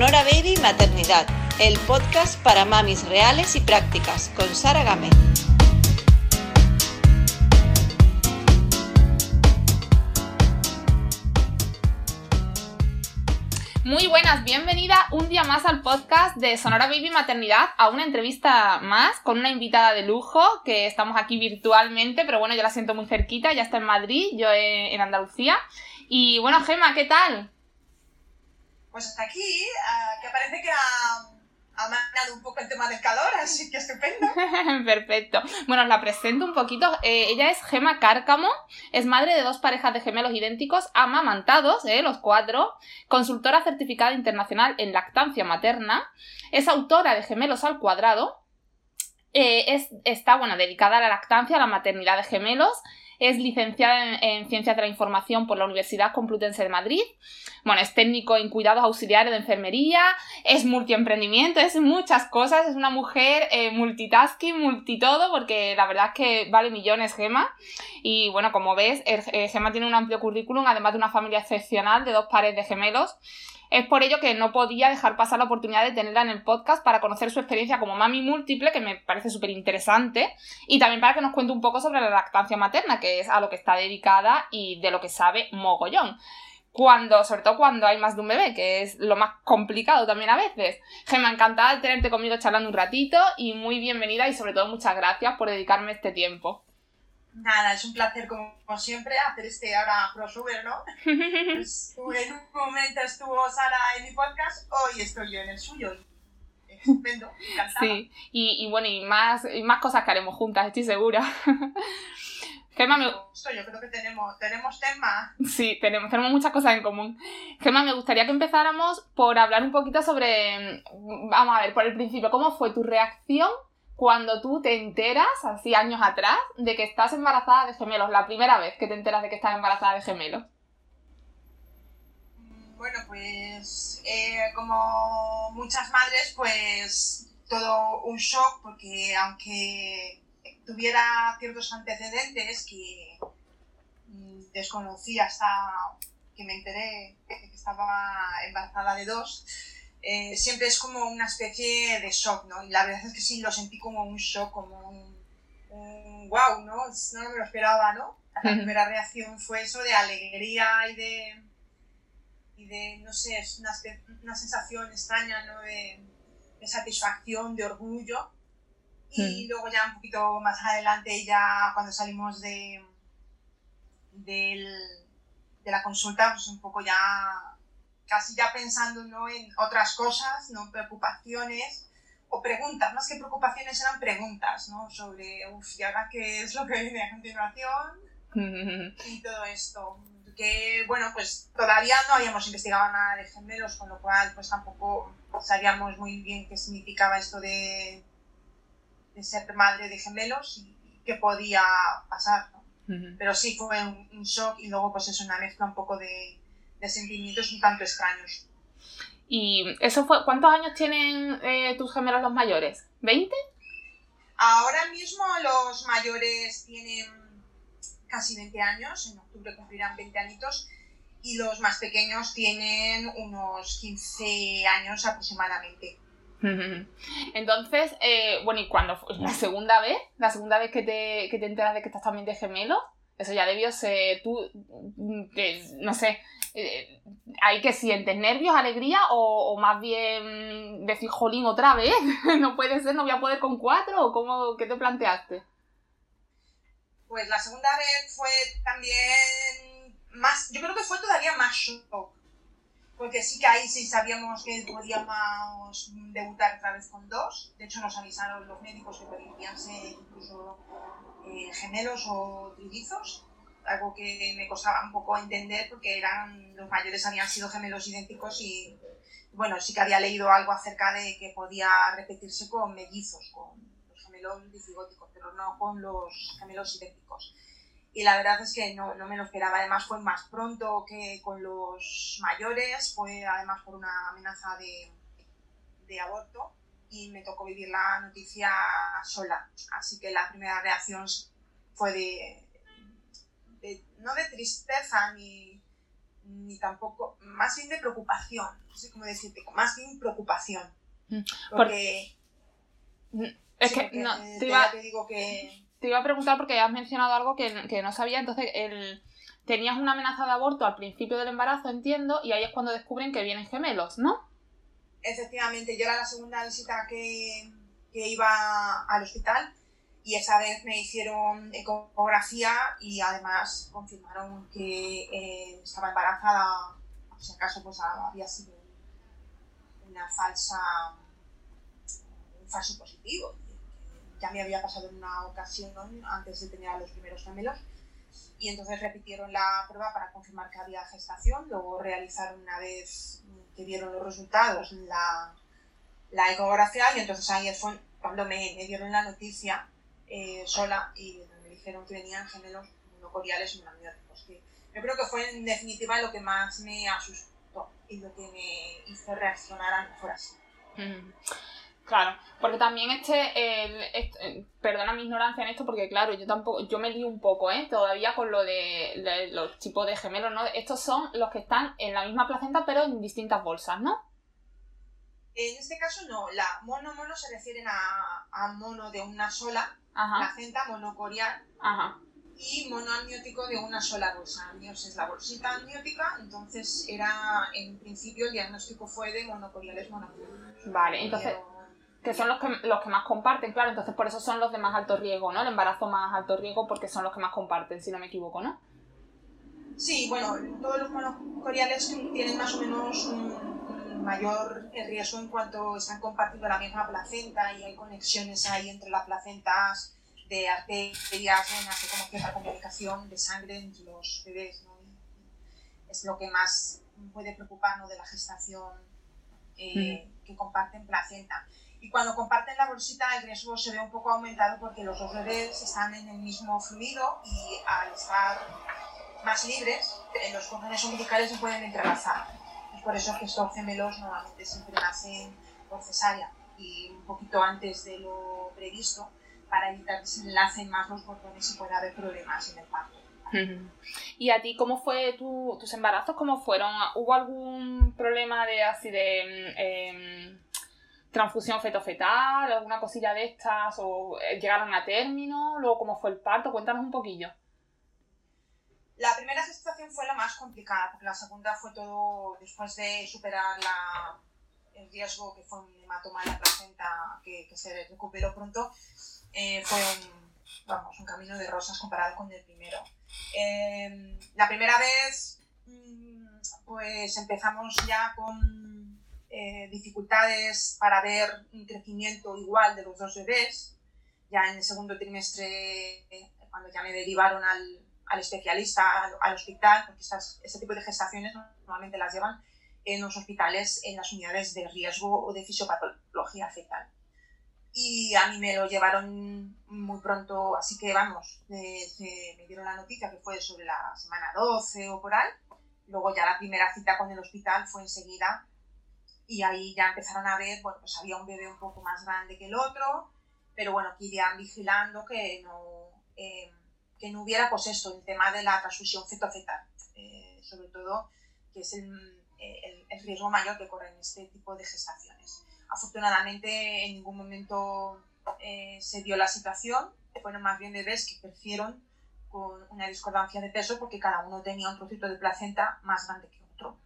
Sonora Baby Maternidad, el podcast para mamis reales y prácticas, con Sara Gámez. Muy buenas, bienvenida un día más al podcast de Sonora Baby Maternidad, a una entrevista más con una invitada de lujo, que estamos aquí virtualmente, pero bueno, yo la siento muy cerquita, ya está en Madrid, yo en Andalucía. Y bueno, Gema, ¿qué tal? Pues hasta aquí, uh, que parece que ha, ha un poco el tema del calor, así que estupendo. Perfecto. Bueno, os la presento un poquito. Eh, ella es Gema Cárcamo, es madre de dos parejas de gemelos idénticos, amamantados, eh, los cuatro, consultora certificada internacional en lactancia materna, es autora de Gemelos al Cuadrado, eh, es, está bueno, dedicada a la lactancia, a la maternidad de gemelos es licenciada en, Ciencias de la Información por la Universidad Complutense de Madrid. Bueno, es técnico en cuidados auxiliares de enfermería, es multiemprendimiento, es muchas cosas, es una mujer eh, multitasking, multitodo, porque la verdad es que vale millones Gema. Y bueno, como ves, Gema tiene un amplio currículum, además de una familia excepcional de dos pares de gemelos. Es por ello que no podía dejar pasar la oportunidad de tenerla en el podcast para conocer su experiencia como mami múltiple, que me parece súper interesante, y también para que nos cuente un poco sobre la lactancia materna, que es a lo que está dedicada y de lo que sabe mogollón cuando, sobre todo cuando hay más de un bebé, que es lo más complicado también a veces. Gemma, encantada de tenerte conmigo charlando un ratito y muy bienvenida y sobre todo muchas gracias por dedicarme este tiempo. Nada, es un placer como, siempre hacer este ahora crossover, ¿no? pues, en un momento estuvo Sara en mi podcast, hoy estoy yo en el suyo. Estupendo, encantada. Sí, y, y, bueno, y más, y más cosas que haremos juntas, estoy segura. Gemma, me... Yo creo que tenemos, tenemos tema. Sí, tenemos, tenemos muchas cosas en común. Gemma, me gustaría que empezáramos por hablar un poquito sobre, vamos a ver, por el principio, ¿cómo fue tu reacción cuando tú te enteras, así años atrás, de que estás embarazada de gemelos, la primera vez que te enteras de que estás embarazada de gemelos? Bueno, pues eh, como muchas madres, pues todo un shock, porque aunque tuviera ciertos antecedentes que mm, desconocí hasta que me enteré de que estaba embarazada de dos, eh, siempre es como una especie de shock, ¿no? Y la verdad es que sí, lo sentí como un shock, como un, wow, ¿no? No me lo esperaba, ¿no? La primera reacción fue eso de alegría y de, y de no sé, es una, una sensación extraña, ¿no? De, de satisfacción, de orgullo. Y luego ya un poquito más adelante, ya cuando salimos de, de la consulta, pues un poco ya casi ya pensando ¿no? en otras cosas, ¿no? preocupaciones o preguntas, más que preocupaciones eran preguntas, ¿no? Sobre, uff, ¿y ahora qué es lo que viene a continuación? y todo esto. Que, bueno, pues todavía no habíamos investigado nada de gemelos, con lo cual, pues tampoco sabíamos muy bien qué significaba esto de, de ser madre de gemelos y qué podía pasar, ¿no? Pero sí fue un, un, shock y luego, pues es una mezcla un poco de, de sentimientos un tanto extraños. ¿Y eso fue, cuántos años tienen eh, tus gemelos los mayores? ¿20? Ahora mismo los mayores tienen casi 20 años, en octubre cumplirán 20 añitos, y los más pequeños tienen unos 15 años aproximadamente. Entonces, eh, bueno, ¿y cuándo fue? ¿La segunda vez? ¿La segunda vez que te, que te enteras de que estás también de gemelos? Eso ya debió ser tú, que, no sé, eh, ¿hay que sientes nervios, alegría o, más bien decir, jolín, otra vez? ¿No puede ser, no voy a poder con cuatro? ¿O cómo, qué te planteaste? Pues la segunda vez fue también más, yo creo que fue todavía más shock. Porque sí que ahí sí sabíamos que podíamos debutar otra vez con dos. De hecho, nos avisaron los médicos que podían ser incluso eh, gemelos o trillizos algo que me costaba un poco entender porque eran los mayores habían sido gemelos idénticos y bueno, sí que había leído algo acerca de que podía repetirse con mellizos, con los gemelos dicigóticos, pero no con los gemelos idénticos. Y la verdad es que no, no me lo esperaba, además fue más pronto que con los mayores, fue además por una amenaza de, de aborto y me tocó vivir la noticia sola. Así que la primera reacción fue de, no de tristeza ni, ni tampoco, más bien de preocupación, no sé cómo decirte, más bien preocupación. Mm, Porque... Es sí, que no, te iba, te digo que... te iba a preguntar porque has mencionado algo que, que no sabía, entonces el, tenías una amenaza de aborto al principio del embarazo, entiendo, y ahí es cuando descubren que vienen gemelos, ¿no? Efectivamente, yo era la segunda visita que, que iba al hospital y esa vez me hicieron ecografía y además confirmaron que eh, estaba embarazada, si acaso pues había sido una falsa, un falso positivo. Ya me había pasado en una ocasión antes de tener a los primeros gemelos y entonces repitieron la prueba para confirmar que había gestación, luego realizaron una vez que vieron los resultados la, la ecografía y entonces ahí fue cuando me, me dieron la noticia eh, sola y me dijeron que venían gemelos monocoriales y monoamióticos. Que yo creo que fue en definitiva lo que más me asustó y lo que me hizo reaccionar a lo mejor así. Mm. Claro, porque también este, el, este, perdona mi ignorancia en esto, porque claro, yo tampoco, yo me lío un poco, ¿eh? Todavía con lo de, de los tipos de gemelos, ¿no? Estos son los que están en la misma placenta, pero en distintas bolsas, ¿no? En este caso no, la mono mono se refieren a, a mono de una sola Ajá, placenta monocorial ajá. y monoamniótico de una sola bolsa. Amnios es la bolsita amniótica, entonces era, en principio el diagnóstico fue de monocoriales monoamnióticos. Vale, entonces, Pero- que son los que, los que más comparten, claro, entonces por eso son los de más alto riesgo, ¿no? El embarazo más alto riesgo porque son los que más comparten, si no me equivoco, ¿no? Sí, bueno, todos los monocoriales tienen más o menos un mayor riesgo en cuanto están compartiendo la misma placenta y hay conexiones ahí entre las placentas de arterias, venas, de como cierta comunicación de sangre entre los bebés. ¿no? Es lo que más puede preocuparnos de la gestación eh, que comparten placenta. Y cuando comparten la bolsita el riesgo se ve un poco aumentado porque los dos bebés están en el mismo fluido y al estar más libres, los cordones umbilicales se pueden entrelazar. Por eso que estos gemelos normalmente siempre nacen por cesárea y un poquito antes de lo previsto para evitar que se enlacen más los cordones y pueda haber problemas en el parto. ¿Y a ti cómo fue tu- tus embarazos? ¿Cómo fueron? ¿Hubo algún problema de así de em, transfusión feto-fetal, alguna cosilla de estas? ¿O eh, llegaron a término? ¿Luego cómo fue el parto? Cuéntanos un poquillo. La primera gestación fue la más complicada, porque la segunda fue todo después de superar la, el riesgo que fue un hematoma en la placenta que, que se recuperó pronto, eh, fue un, vamos, un camino de rosas comparado con el primero. Eh, la primera vez, mm, pues empezamos ya con eh, dificultades para ver un crecimiento igual de los dos bebés. Ya en el segundo trimestre, eh, cuando ya me derivaron al, al especialista, al, al hospital, porque estas, este tipo de gestaciones normalmente las llevan en los hospitales, en las unidades de riesgo o de fisiopatología fetal. Y a mí me lo llevaron muy pronto, así que vamos, me dieron la noticia que fue sobre la semana 12 o por ahí. Luego ya la primera cita con el hospital fue enseguida y ahí ya empezaron a ver, bueno, pues había un bebé un poco más grande que el otro, pero bueno, que irían vigilando que no, eh, que no hubiera pues esto, el tema de la transfusión feto-fetal, eh, sobre todo, que es el, el- el riesgo mayor que corren este tipo de gestaciones. Afortunadamente en ningún momento eh, se dio la situación, fueron más bien bebés que crecieron con una discordancia de peso porque cada uno tenía un trocito de placenta más grande que otro.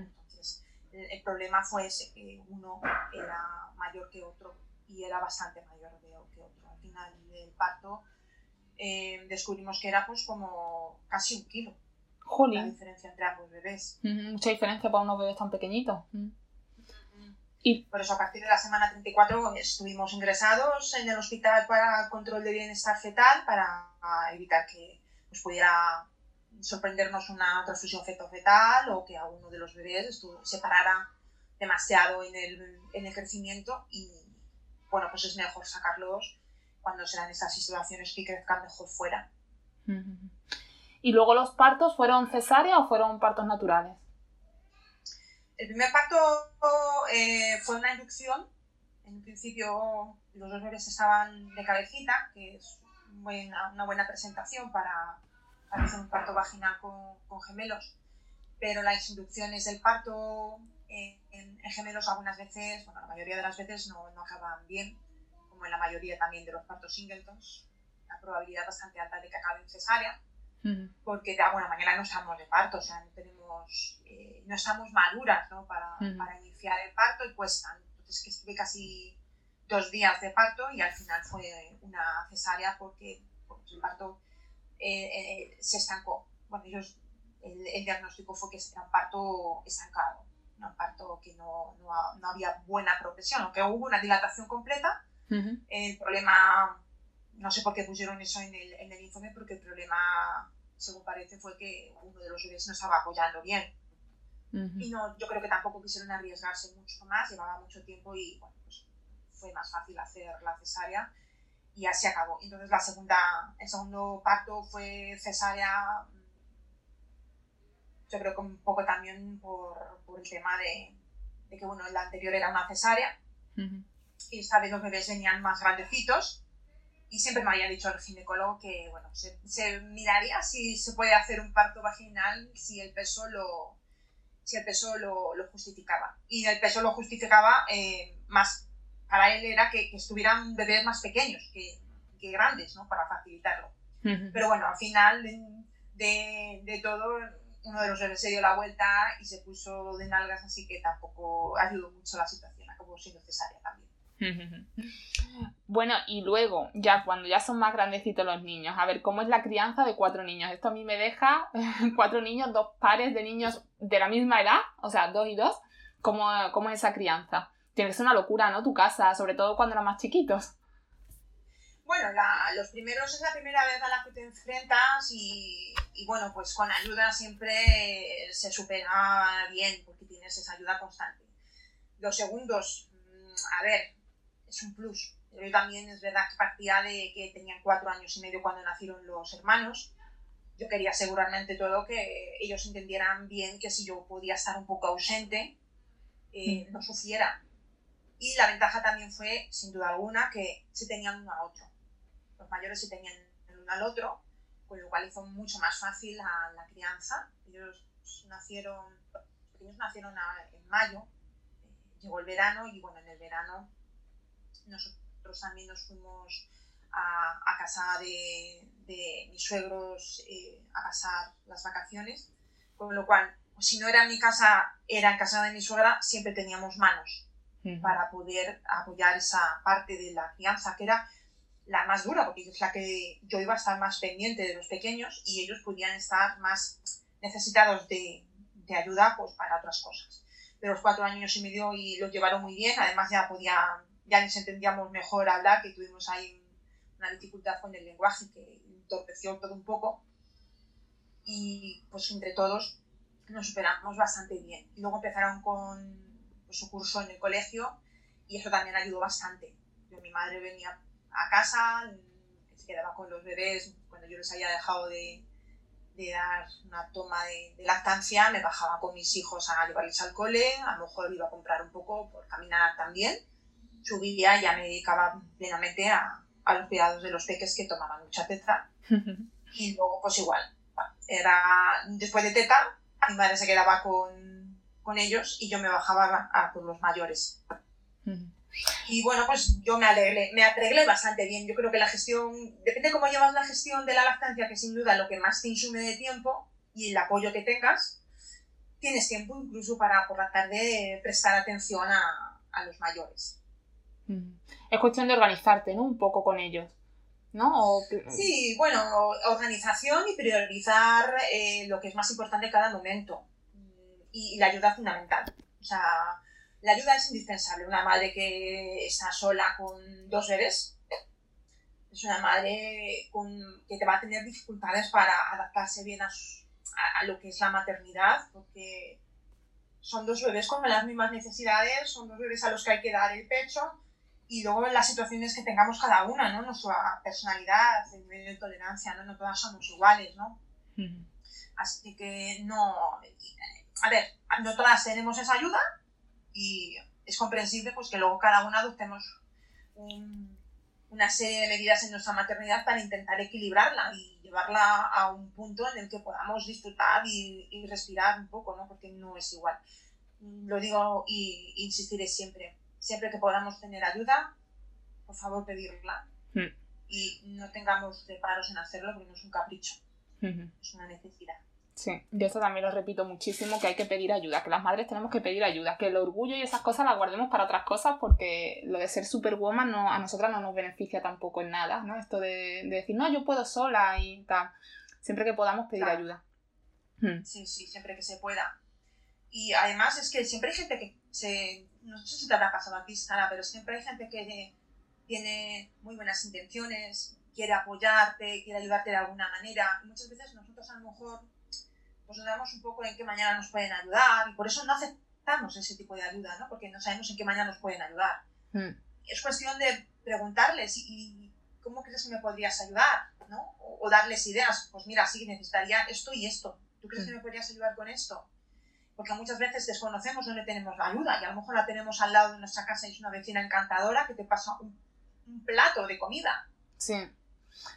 Entonces, el, el problema fue ese, que uno era mayor que otro y era bastante mayor de- que otro. Al final del parto eh, descubrimos que era pues como casi un kilo la Jolín. diferencia entre ambos bebés. Mucha diferencia para unos bebés tan pequeñitos. Y- Por eso a partir de la semana 34 estuvimos ingresados en el hospital para control de bienestar fetal para evitar que pues, pudiera sorprendernos una transfusión feto-fetal o que alguno de los bebés se parara demasiado en el, en el crecimiento y bueno, pues es mejor sacarlos cuando serán esas situaciones que crezcan mejor fuera. ¿Y luego los partos fueron cesárea o fueron partos naturales? El primer parto eh, fue una inducción. En principio los dos bebés estaban de cabecita, que es buena- una buena presentación para, para hacer un parto vaginal con, con gemelos. pero las inducciones del parto en, gemelos algunas veces, bueno, la mayoría de las veces no, no acaban bien, como en la mayoría también de los partos singletons, la probabilidad bastante alta de que acaben cesárea, porque de alguna manera no estamos de parto, o sea, no tenemos, eh, no estamos maduras ¿no? Para, para, iniciar el parto y cuestan. Entonces, que estuve casi dos días de parto y al final fue una cesárea porque, el parto eh, eh, se estancó. Bueno, ellos, el, el, diagnóstico fue que era un parto estancado, un parto que no, no, no había buena progresión, aunque hubo una dilatación completa. El problema no sé por qué pusieron eso en el, en el informe, porque el problema, según parece, fue que uno de los bebés no estaba apoyando bien. Y no, yo creo que tampoco quisieron arriesgarse mucho más, llevaba mucho tiempo y bueno, pues fue más fácil hacer la cesárea y así acabó. Entonces la segunda, el segundo parto fue cesárea, yo creo que un poco también por, por el tema de, de, que bueno, la anterior era una cesárea y esta vez los bebés venían más grandecitos y siempre me había dicho el ginecólogo que bueno, se, miraría si se puede hacer un parto vaginal si el peso lo, si el peso lo, lo justificaba. Y el peso lo justificaba eh, más, para él era que, estuvieran bebés más pequeños que, que grandes, ¿no? Para facilitarlo. Pero bueno, al final de, de, todo, uno de los bebés se dio la vuelta y se puso de nalgas, así que tampoco ayudó mucho la situación, acabó siendo necesaria también. Bueno, y luego, ya cuando ya son más grandecitos los niños, a ver, ¿cómo es la crianza de cuatro niños? Esto a mí me deja cuatro niños, dos pares de niños de la misma edad, o sea, dos y dos. ¿Cómo, cómo es esa crianza? Tiene que ser una locura, ¿no? Tu casa, sobre todo cuando eran más chiquitos. Bueno, los primeros es la primera vez a la que te enfrentas y, bueno, pues con ayuda siempre se supera bien porque tienes esa ayuda constante. Los segundos, mm, a ver, es un plus. Yo también es verdad que partía de que tenían cuatro años y medio cuando nacieron los hermanos. Yo quería asegurarme todo que ellos entendieran bien que si yo podía estar un poco ausente, eh, mm. no sufriera. Y la ventaja también fue, sin duda alguna, que se tenían uno al otro. Los mayores se tenían el uno al otro, con lo cual hizo mucho más fácil la, la crianza. Ellos nacieron, ellos nacieron en mayo, eh, llegó el verano y bueno, en el verano nosotros también nos fuimos a, a casa de, de, mis suegros eh, a pasar las vacaciones, con lo cual, si no era en mi casa, era en casa de mi suegra, siempre teníamos manos para poder apoyar esa parte de la crianza, que era la más dura, porque es la que yo iba a estar más pendiente de los pequeños y ellos podían estar más necesitados de, de ayuda pues, para otras cosas. Pero los cuatro años y medio y los llevaron muy bien, además ya podían ya nos entendíamos mejor hablar, que tuvimos ahí una dificultad con el lenguaje que entorpeció todo un poco. Y pues entre todos nos superamos bastante bien. Luego empezaron con pues, su curso en el colegio y eso también ayudó bastante. Yo, mi madre venía a casa, se quedaba con los bebés cuando yo les había dejado de, de dar una toma de, de, lactancia, me bajaba con mis hijos a llevarles al cole, a lo mejor iba a comprar un poco por caminar también subía ya me dedicaba plenamente a, a los cuidados de los peques que tomaban mucha teta. y luego, pues igual, era después de teta, mi madre se quedaba con, con ellos y yo me bajaba a, por los mayores. Y bueno, pues yo me arreglé, me arreglé bastante bien. Yo creo que la gestión, depende de cómo llevas la gestión de la lactancia, que sin duda lo que más te insume de tiempo y el apoyo que tengas, tienes tiempo incluso para por la tarde prestar atención a, a los mayores. Es cuestión de organizarte, ¿no? Un poco con ellos. ¿No? Sí, bueno, organización y priorizar eh, lo que es más importante en cada momento. Y, la ayuda fundamental. O sea, la ayuda es indispensable. Una madre que está sola con dos bebés es una madre con, que te va a tener dificultades para adaptarse bien a, a, lo que es la maternidad, porque son dos bebés con las mismas necesidades, son dos bebés a los que hay que dar el pecho, y luego las situaciones que tengamos cada una, ¿no? Nuestra personalidad, el nivel de tolerancia, ¿no? No todas somos iguales, ¿no? Así que no... A ver, no todas tenemos esa ayuda y es comprensible pues que luego cada una adoptemos una serie de medidas en nuestra maternidad para intentar equilibrarla y llevarla a un punto en el que podamos disfrutar y, respirar un poco, ¿no? Porque no es igual. Lo digo y insistiré siempre. Siempre que podamos tener ayuda, por favor pedirla. Hmm. Y no tengamos reparos en hacerlo porque no es un capricho, es una necesidad. Sí, yo esto también lo repito muchísimo, que hay que pedir ayuda, que las madres tenemos que pedir ayuda, que el orgullo y esas cosas las guardemos para otras cosas porque lo de ser superwoman no, a nosotras no nos beneficia tampoco en nada, ¿no? Esto de, decir, no, yo puedo sola y tal. Siempre que podamos pedir ayuda. Hmm. Sí, sí, siempre que se pueda. Y además es que siempre hay gente que se... No sé si te habrá pasado a ti, Sara, pero siempre hay gente que tiene muy buenas intenciones, quiere apoyarte, quiere ayudarte de alguna manera. Y muchas veces nosotros a lo mejor pues nos damos un poco en qué mañana nos pueden ayudar y por eso no aceptamos ese tipo de ayuda, ¿no? Porque no sabemos en qué mañana nos pueden ayudar. Hmm. Es cuestión de preguntarles y, cómo crees que me podrías ayudar, ¿no? O, darles ideas, pues mira, sí, necesitaría esto y esto. ¿Tú crees que hmm. me podrías ayudar con esto? Porque muchas veces desconocemos dónde tenemos la ayuda y a lo mejor la tenemos al lado de nuestra casa y es una vecina encantadora que te pasa un, un plato de comida. Sí.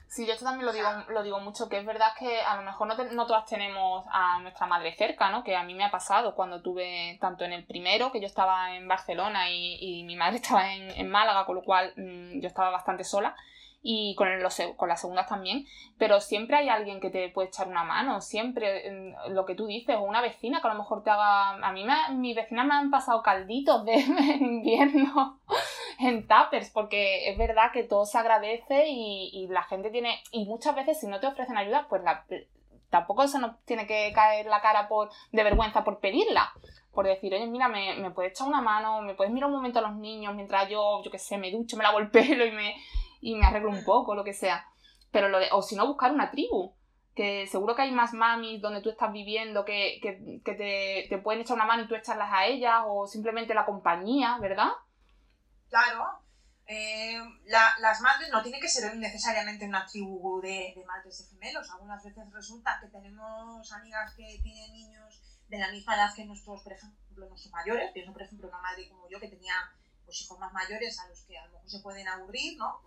Sí, yo esto también lo digo, lo digo mucho, que es verdad que a lo mejor no, no, todas tenemos a nuestra madre cerca, ¿no? Que a mí me ha pasado cuando tuve, tanto en el primero, que yo estaba en Barcelona y, y mi madre estaba en, en, Málaga, con lo cual mm, yo estaba bastante sola, y con, los, con las segundas también, pero siempre hay alguien que te puede echar una mano, siempre lo que tú dices, o una vecina que a lo mejor te haga... A mí me, mis vecinas me han pasado calditos de invierno en tuppers, porque es verdad que todo se agradece y, la gente tiene... Y muchas veces si no te ofrecen ayuda, pues la, tampoco se nos tiene que caer la cara por, de vergüenza por pedirla por decir, oye, mira, me, me puedes echar una mano, me puedes mirar un momento a los niños mientras yo, yo qué sé, me ducho, me lavo el pelo y me, y me arreglo un poco, lo que sea. Pero lo de, o si no, buscar una tribu. Que seguro que hay más mamis donde tú estás viviendo que, que, que te, te, pueden echar una mano y tú echarlas a ellas, o simplemente la compañía, ¿verdad? Claro. Eh, la, las madres no tiene que ser necesariamente una tribu de, de, madres de gemelos. Algunas veces resulta que tenemos amigas que tienen niños de la misma edad que nuestros, por ejemplo, nuestros mayores. Pienso, por ejemplo, una madre como yo que tenía pues, hijos más mayores a los que a lo mejor se pueden aburrir, ¿no?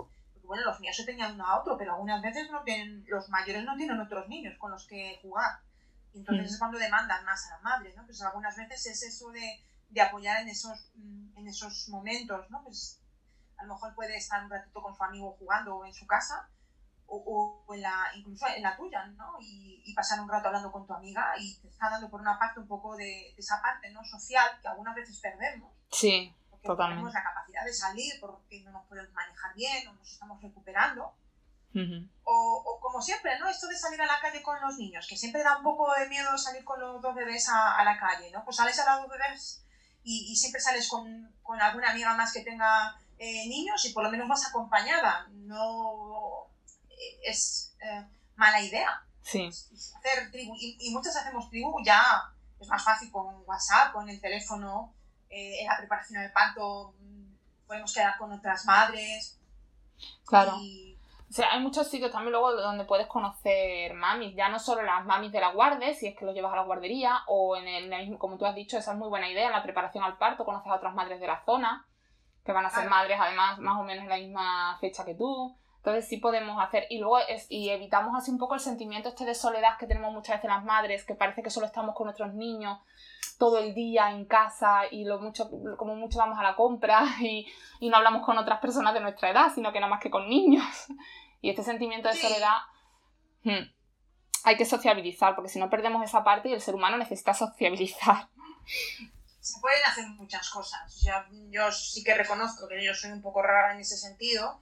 Bueno, los míos se tenían uno a otro, pero algunas veces no tienen, los mayores no tienen otros niños con los que jugar. entonces es cuando demandan más a la madre, ¿no? Pues algunas veces es eso de, de apoyar en esos, mm, en esos momentos, ¿no? Pues a lo mejor puede estar un ratito con su amigo jugando en su casa o, o en la, incluso en la tuya, ¿no? Y, y, pasar un rato hablando con tu amiga y te está dando por una parte un poco de, de esa parte, ¿no? Social que algunas veces perdemos. Sí porque tenemos la capacidad de salir porque no nos podemos manejar bien o nos estamos recuperando. o, como siempre, ¿no? Esto de salir a la calle con los niños, que siempre da un poco de miedo salir con los dos bebés a, la calle, ¿no? Pues sales a los dos bebés y, siempre sales con, con, alguna amiga más que tenga eh, niños y por lo menos vas acompañada. No eh, es eh, mala idea. Sí. Hacer tribu. Y, y muchas hacemos tribu ya es más fácil con WhatsApp, con el teléfono eh, en la preparación del parto mm, podemos quedar con otras madres. Claro. O sea, hay muchos sitios también luego donde puedes conocer mamis, ya no solo las mamis de la guardia, si es que los llevas a la guardería, o en el, como tú has dicho, esa es muy buena idea, en la preparación al parto conoces a otras madres de la zona, que van a ser madres además más o menos en la misma fecha que tú. Entonces sí podemos hacer, y luego es, y evitamos así un poco el sentimiento este de soledad que tenemos muchas veces las madres, que parece que solo estamos con nuestros niños todo el día en casa y lo mucho, como mucho vamos a la compra y, y no hablamos con otras personas de nuestra edad, sino que nada más que con niños. Y este sentimiento de soledad hmm, hay que sociabilizar, porque si no perdemos esa parte y el ser humano necesita sociabilizar. Se pueden hacer muchas cosas. yo sí que reconozco que yo soy un poco rara en ese sentido,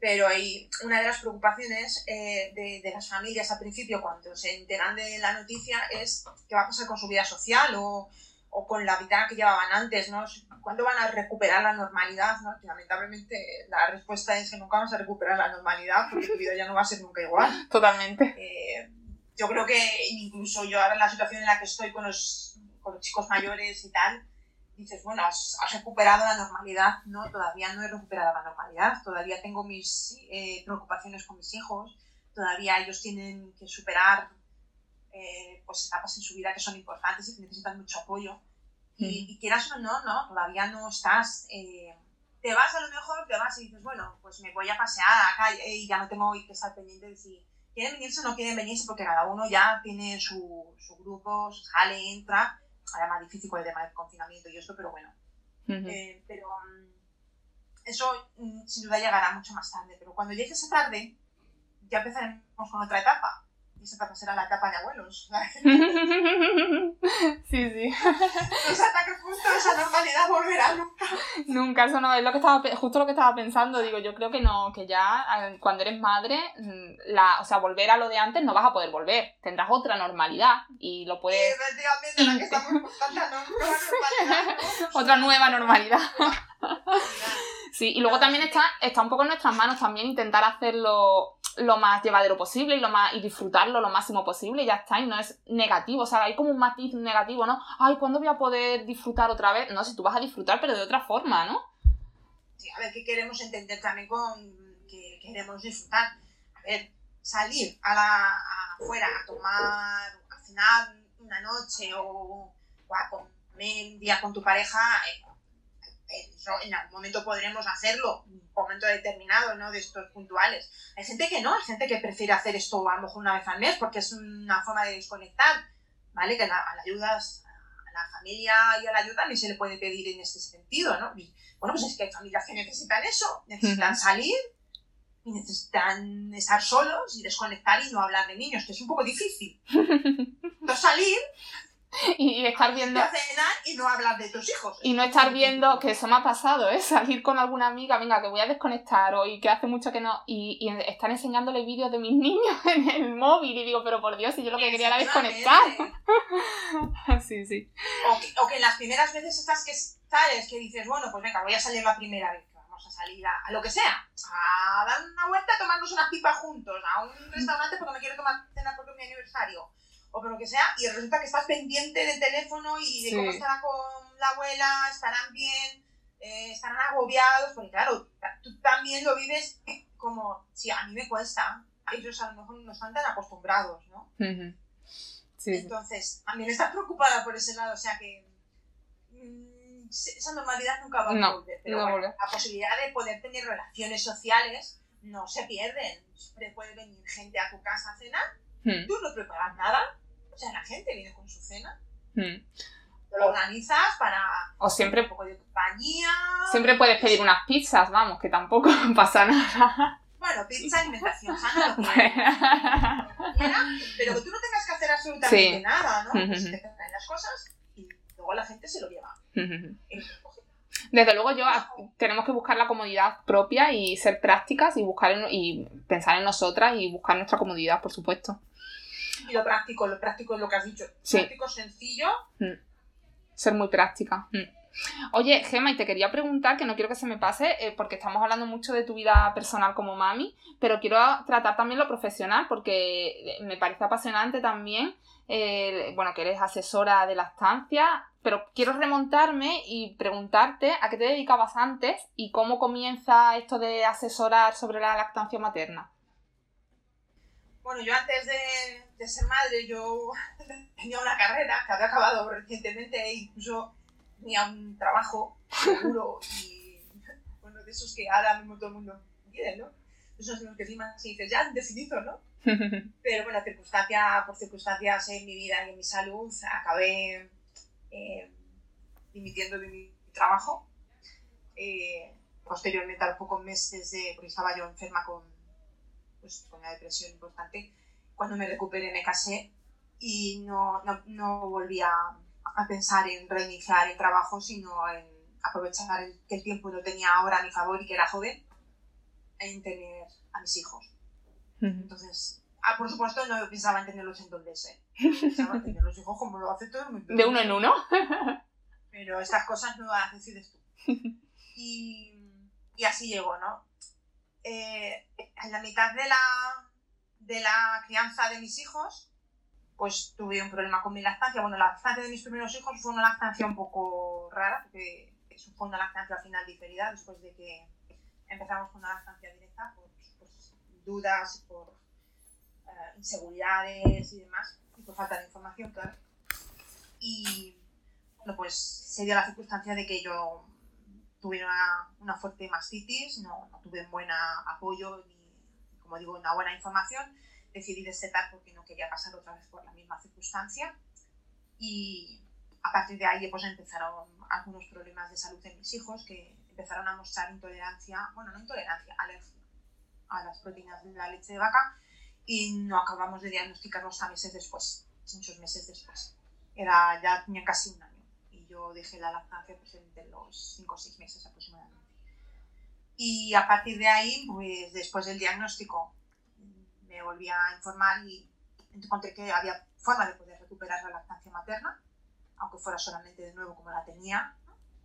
pero hay una de las preocupaciones eh, de, de, las familias al principio cuando se enteran de la noticia es qué va a pasar con su vida social o, o con la vida que llevaban antes, ¿no? ¿Cuándo van a recuperar la normalidad? ¿no? lamentablemente la respuesta es que nunca vamos a recuperar la normalidad porque tu vida ya no va a ser nunca igual. Totalmente. Eh, yo creo que incluso yo ahora en la situación en la que estoy con los, con los chicos mayores y tal, dices, bueno, has, recuperado la normalidad, ¿no? Todavía no he recuperado la normalidad, todavía tengo mis eh, preocupaciones con mis hijos, todavía ellos tienen que superar eh, pues etapas en su vida que son importantes y que necesitan mucho apoyo. Y, quieras o no, no, todavía no estás... Eh, te vas a lo mejor, te vas y dices, bueno, pues me voy a pasear acá y ya no tengo que estar pendiente de si quieren venirse o no quieren venirse porque cada uno ya tiene su, su grupo, sale, entra. Ahora más difícil con el tema del confinamiento y esto, pero bueno. Eh, pero mm, eso mm, sin duda llegará mucho más tarde. Pero cuando llegue esa tarde, ya empezaremos con otra etapa. Y esa etapa será la etapa de abuelos. sí, sí. Los ataques justo esa normalidad volverá nunca. Nunca, eso no es lo que estaba justo lo que estaba pensando. Digo, yo creo que no, que ya cuando eres madre, mm, la, o sea, volver a lo de antes no vas a poder volver. Tendrás otra normalidad y lo puedes. Sí, efectivamente, la que estamos buscando, ¿no? Nueva normalidad. otra nueva normalidad. sí, y luego también está, está un poco en nuestras manos también intentar hacerlo lo más llevadero posible y lo más y disfrutarlo lo máximo posible y ya está y no es negativo o sea hay como un matiz negativo no ay ¿cuándo voy a poder disfrutar otra vez? no si tú vas a disfrutar pero de otra forma ¿no? Sí, a ver qué queremos entender también con que queremos disfrutar a ver salir a la afuera a tomar a cenar una noche o, a comer un día con tu pareja eh, en algún momento podremos hacerlo, un momento determinado, ¿no? De estos puntuales. Hay gente que no, hay gente que prefiere hacer esto a lo mejor una vez al mes porque es una forma de desconectar, ¿vale? Que a la, ayuda, a la familia y a la ayuda también se le puede pedir en este sentido, ¿no? bueno, pues es que hay familias que necesitan eso, necesitan salir y necesitan estar solos y desconectar y no hablar de niños, que es un poco difícil. No salir y estar viendo cenar y no hablar de tus hijos. y no estar viendo que eso me ha pasado ¿eh? salir con alguna amiga venga que voy a desconectar hoy que hace mucho que no y, y están enseñándole vídeos de mis niños en el móvil y digo pero por Dios si yo lo que quería era desconectar. Sí sí. O que, o que, en las primeras veces estas que sales que dices bueno pues venga voy a salir la primera vez vamos a salir a, a lo que sea a dar una vuelta a tomarnos unas pipas juntos a un restaurante porque me quiero tomar cena porque es mi aniversario o por lo que sea, y resulta que estás pendiente del teléfono y de cómo estará con la abuela, estarán bien, eh, estarán agobiados, porque claro, tú también lo vives como, si a mí me cuesta, ellos a lo mejor no están tan acostumbrados, ¿no? sí. Entonces, también estás preocupada por ese lado, o sea que mm, esa normalidad nunca va a volver, pero bueno, la posibilidad de poder tener relaciones sociales no se pierden. Siempre puede venir gente a tu casa a cenar, hmm. tú no preparas nada, o sea, la gente viene con su cena. Hmm. Lo organizas para o siempre, un poco de compañía. Siempre puedes pedir unas pizzas, vamos, que tampoco pasa nada. Bueno, pizza, alimentación sana, lo que pero que tú no tengas que hacer absolutamente nada, ¿no? Pues te traen las cosas y luego la gente se lo lleva. Desde luego yo tenemos que buscar la comodidad propia y ser prácticas y buscar y pensar en nosotras y buscar nuestra comodidad, por supuesto y lo práctico, lo práctico es lo que has dicho. Práctico, sencillo. Mm. Ser muy práctica. Mm. Oye, Gema, y te quería preguntar, que no quiero que se me pase, eh, porque estamos hablando mucho de tu vida personal como mami, pero quiero tratar también lo profesional, porque me parece apasionante también, bueno, que eres asesora de lactancia, pero quiero remontarme y preguntarte a qué te dedicabas antes y cómo comienza esto de asesorar sobre la lactancia materna. Bueno, yo antes de, ser madre, yo tenía una carrera que había acabado recientemente e incluso tenía un trabajo seguro y, bueno, de esos que ahora mismo todo el mundo quiere, ¿no? Esos los que encima si dices, ya, decidido, ¿no? Pero bueno, circunstancia, por circunstancias en mi vida y en mi salud, acabé eh, dimitiendo de mi trabajo. Eh, posteriormente, a los pocos meses de, porque estaba yo enferma con pues, con una depresión importante. Cuando me recuperé me casé y no, no, no volví a, a, pensar en reiniciar el trabajo, sino en aprovechar el, que el tiempo lo tenía ahora a mi favor y que era joven, en tener a mis hijos. Entonces, ah, por supuesto, no pensaba en tenerlos en donde sé. Pensaba en tener los hijos como lo hace todo el mundo. De uno en uno. Pero estas cosas no las decides tú. Y, y así llegó, ¿no? Eh, en la mitad de la, de la crianza de mis hijos, pues tuve un problema con mi lactancia. Bueno, la lactancia de mis primeros hijos fue una lactancia un poco rara, porque fue una lactancia al final diferida, después de que empezamos con una lactancia directa, por, pues, dudas, por eh, inseguridades y demás, y por falta de información, claro. Y bueno, pues se dio la circunstancia de que yo tuve una, fuerte mastitis, no, no tuve buen apoyo ni, como digo, una buena información. Decidí destetar porque no quería pasar otra vez por la misma circunstancia. Y a partir de ahí pues empezaron algunos problemas de salud en mis hijos que empezaron a mostrar intolerancia, bueno, no intolerancia, alergia a las proteínas de la leche de vaca y no acabamos de diagnosticarlo hasta meses después, muchos meses después. Era, ya tenía casi un año yo dejé la lactancia pues, entre los 5 o 6 meses aproximadamente. Y a partir de ahí, pues después del diagnóstico, me volví a informar y encontré que había forma de poder recuperar la lactancia materna, aunque fuera solamente de nuevo como la tenía,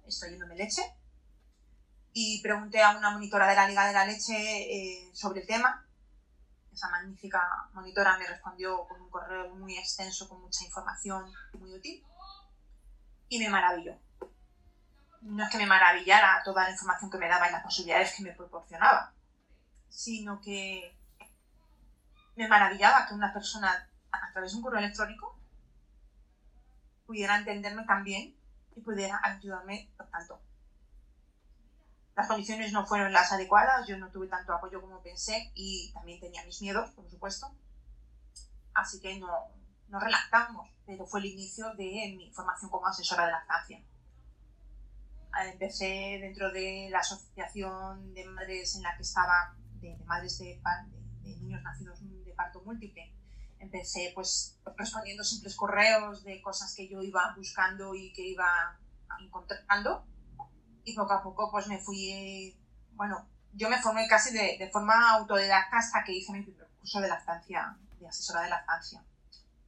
extrayéndome leche. Y pregunté a una monitora de la Liga de la Leche eh, sobre el tema. Esa magnífica monitora me respondió con un correo muy extenso, con mucha información, muy útil. Y me maravilló no es que me maravillara toda la información que me daba y las posibilidades que me proporcionaba, sino que me maravillaba que una persona a través de un correo electrónico pudiera entenderme también y pudiera ayudarme tanto. Las condiciones no fueron las adecuadas, yo no tuve tanto apoyo como pensé y también tenía mis miedos, por supuesto. Así que no, no relactamos, pero fue el inicio de mi formación como asesora de lactancia empecé dentro de la asociación de madres en la que estaba, de, madres de, niños nacidos de parto múltiple. Empecé pues respondiendo simples correos de cosas que yo iba buscando y que iba encontrando. Y poco a poco pues me fui, bueno, yo me formé casi de, forma autodidacta hasta que hice mi primer curso de lactancia, de asesora de lactancia,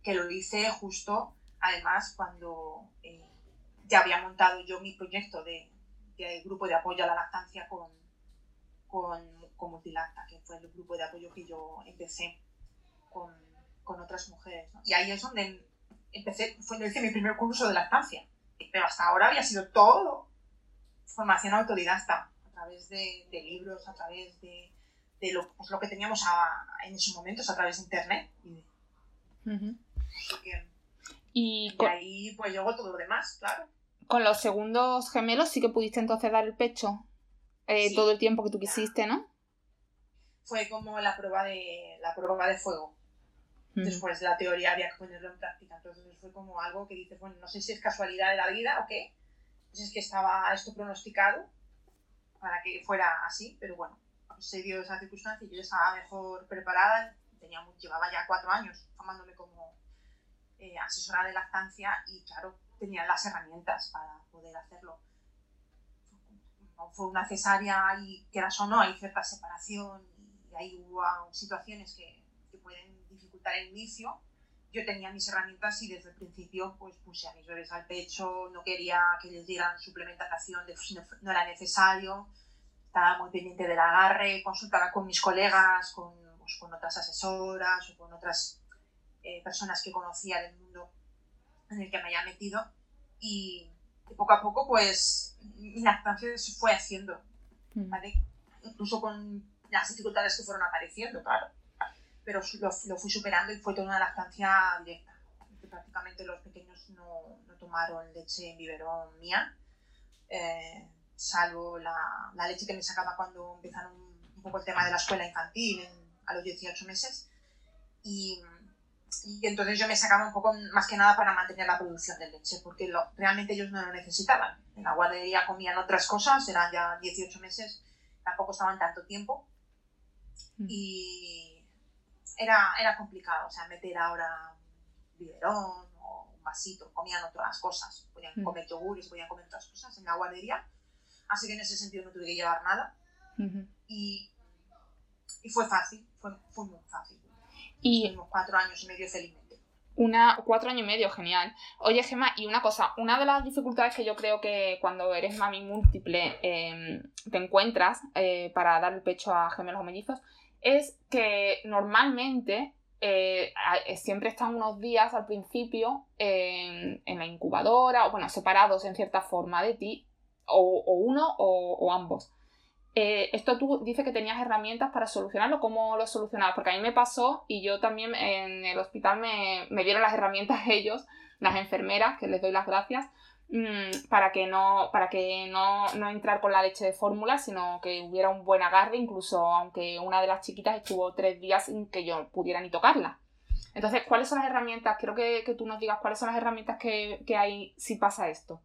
que lo hice justo además cuando... Eh, ya había montado yo mi proyecto de, grupo de apoyo a la lactancia con, con, con, Multilacta, que fue el grupo de apoyo que yo empecé con, con otras mujeres. Y ahí es donde empecé, fue donde hice mi primer curso de lactancia. Pero hasta ahora había sido todo formación autodidacta, a través de, de libros, a través de, de lo, pues que teníamos en esos momentos, a través de internet. Y, y ahí pues llegó todo lo demás, claro con los segundos gemelos sí que pudiste entonces dar el pecho eh, todo el tiempo que tú quisiste, ¿no? Fue como la prueba de, la prueba de fuego. Después de la teoría había que ponerlo en práctica. Entonces fue como algo que dices, bueno, no sé si es casualidad de la vida o qué. Pues es que estaba esto pronosticado para que fuera así, pero bueno, se dio esa circunstancia y yo estaba mejor preparada. Tenía, llevaba ya cuatro años formándome como eh, asesora de lactancia y claro, tenía las herramientas para poder hacerlo. No fue una cesárea y quieras o no, hay cierta separación y hay hubo situaciones que, que pueden dificultar el inicio. Yo tenía mis herramientas y desde el principio pues puse a mis bebés al pecho, no quería que les dieran suplementación de si no, era necesario, estaba muy pendiente del agarre, consultaba con mis colegas, con, pues, con otras asesoras o con otras eh, personas que conocía del mundo en el que me haya metido y, poco a poco pues mi lactancia se fue haciendo, mm. Incluso con las dificultades que fueron apareciendo, claro. Pero lo, lo fui superando y fue toda una lactancia directa. Prácticamente los pequeños no, no tomaron leche en biberón mía, eh, salvo la, la, leche que me sacaba cuando empezaron un, poco el tema de la escuela infantil a los 18 meses. Y, y entonces yo me sacaba un poco más que nada para mantener la producción de leche, porque lo, realmente ellos no lo necesitaban. En la guardería comían otras cosas, eran ya 18 meses, tampoco estaban tanto tiempo. Mm. Y era, era complicado, o sea, meter ahora un biberón o un vasito, comían otras cosas, podían mm. comer yogures, podían comer otras cosas en la guardería. Así que en ese sentido no tuve que llevar nada. y, y, fue fácil, fue, fue muy fácil. Y cuatro años y medio felizmente. Una, cuatro años y medio, genial. Oye, Gemma, y una cosa, una de las dificultades que yo creo que cuando eres mami múltiple em, te encuentras eh, para dar el pecho a gemelos o mellizos es que normalmente eh, siempre están unos días al principio en, la incubadora, o bueno, separados en cierta forma de ti, o, uno o ambos. Eh, esto tú dices que tenías herramientas para solucionarlo, ¿cómo lo solucionabas? Porque a mí me pasó y yo también en el hospital me, dieron las herramientas ellos, las enfermeras, que les doy las gracias, mm, para que no, para que no, no entrar con la leche de fórmula, sino que hubiera un buen agarre, incluso aunque una de las chiquitas estuvo tres días sin que yo pudiera ni tocarla. Entonces, ¿cuáles son las herramientas? Quiero que, que tú nos digas cuáles son las herramientas que, que hay si pasa esto.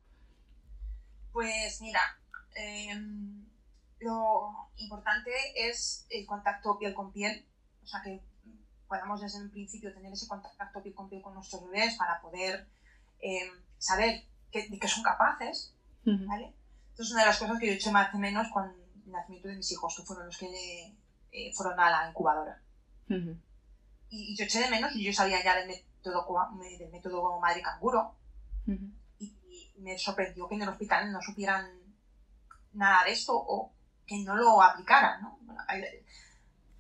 Pues mira, em, lo importante es el contacto piel con piel, o sea que podamos desde el principio tener ese contacto piel con piel con nuestros bebés para poder em, saber de qué son capaces, ¿vale? Entonces, una de las cosas que yo eché más de menos con el nacimiento de mis hijos, que fueron los que eh, fueron a la incubadora. y, yo eché de menos, y yo sabía ya del método, del método madre canguro, y, me sorprendió que en el hospital no supieran nada de esto o que no lo aplicaran, ¿no?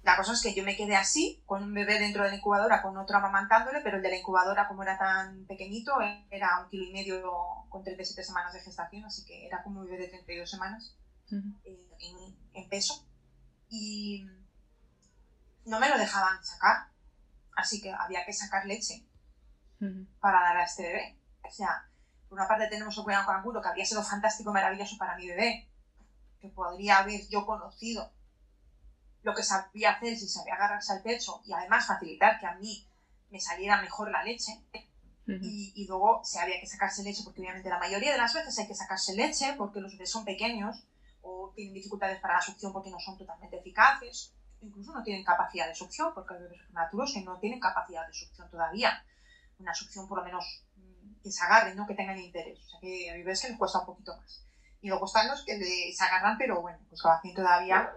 La cosa es que yo me quedé así, con un bebé dentro de la incubadora, con otro amamantándole, pero el de la incubadora, como era tan pequeñito, era un kilo y medio con 37 semanas de gestación, así que era como un bebé de 32 semanas eh, en, peso. Y no me lo dejaban sacar, así que había que sacar leche para dar a este bebé. O sea, por una parte tenemos un cuidado canguro que habría sido fantástico, maravilloso para mi bebé, que podría haber yo conocido lo que sabía hacer, si sabía agarrarse al pecho y además facilitar que a mí me saliera mejor la leche. y, luego se había que sacarse leche, porque obviamente la mayoría de las veces hay que sacarse leche porque los bebés son pequeños o tienen dificultades para la succión porque no son totalmente eficaces, incluso no tienen capacidad de succión, porque hay bebés prematuros que no tienen capacidad de succión todavía. Una succión por lo menos mm, que se agarren, no que tengan interés. O sea que a bebés que les cuesta un poquito más. Y luego están los que se agarran, pero bueno, pues lo hacen todavía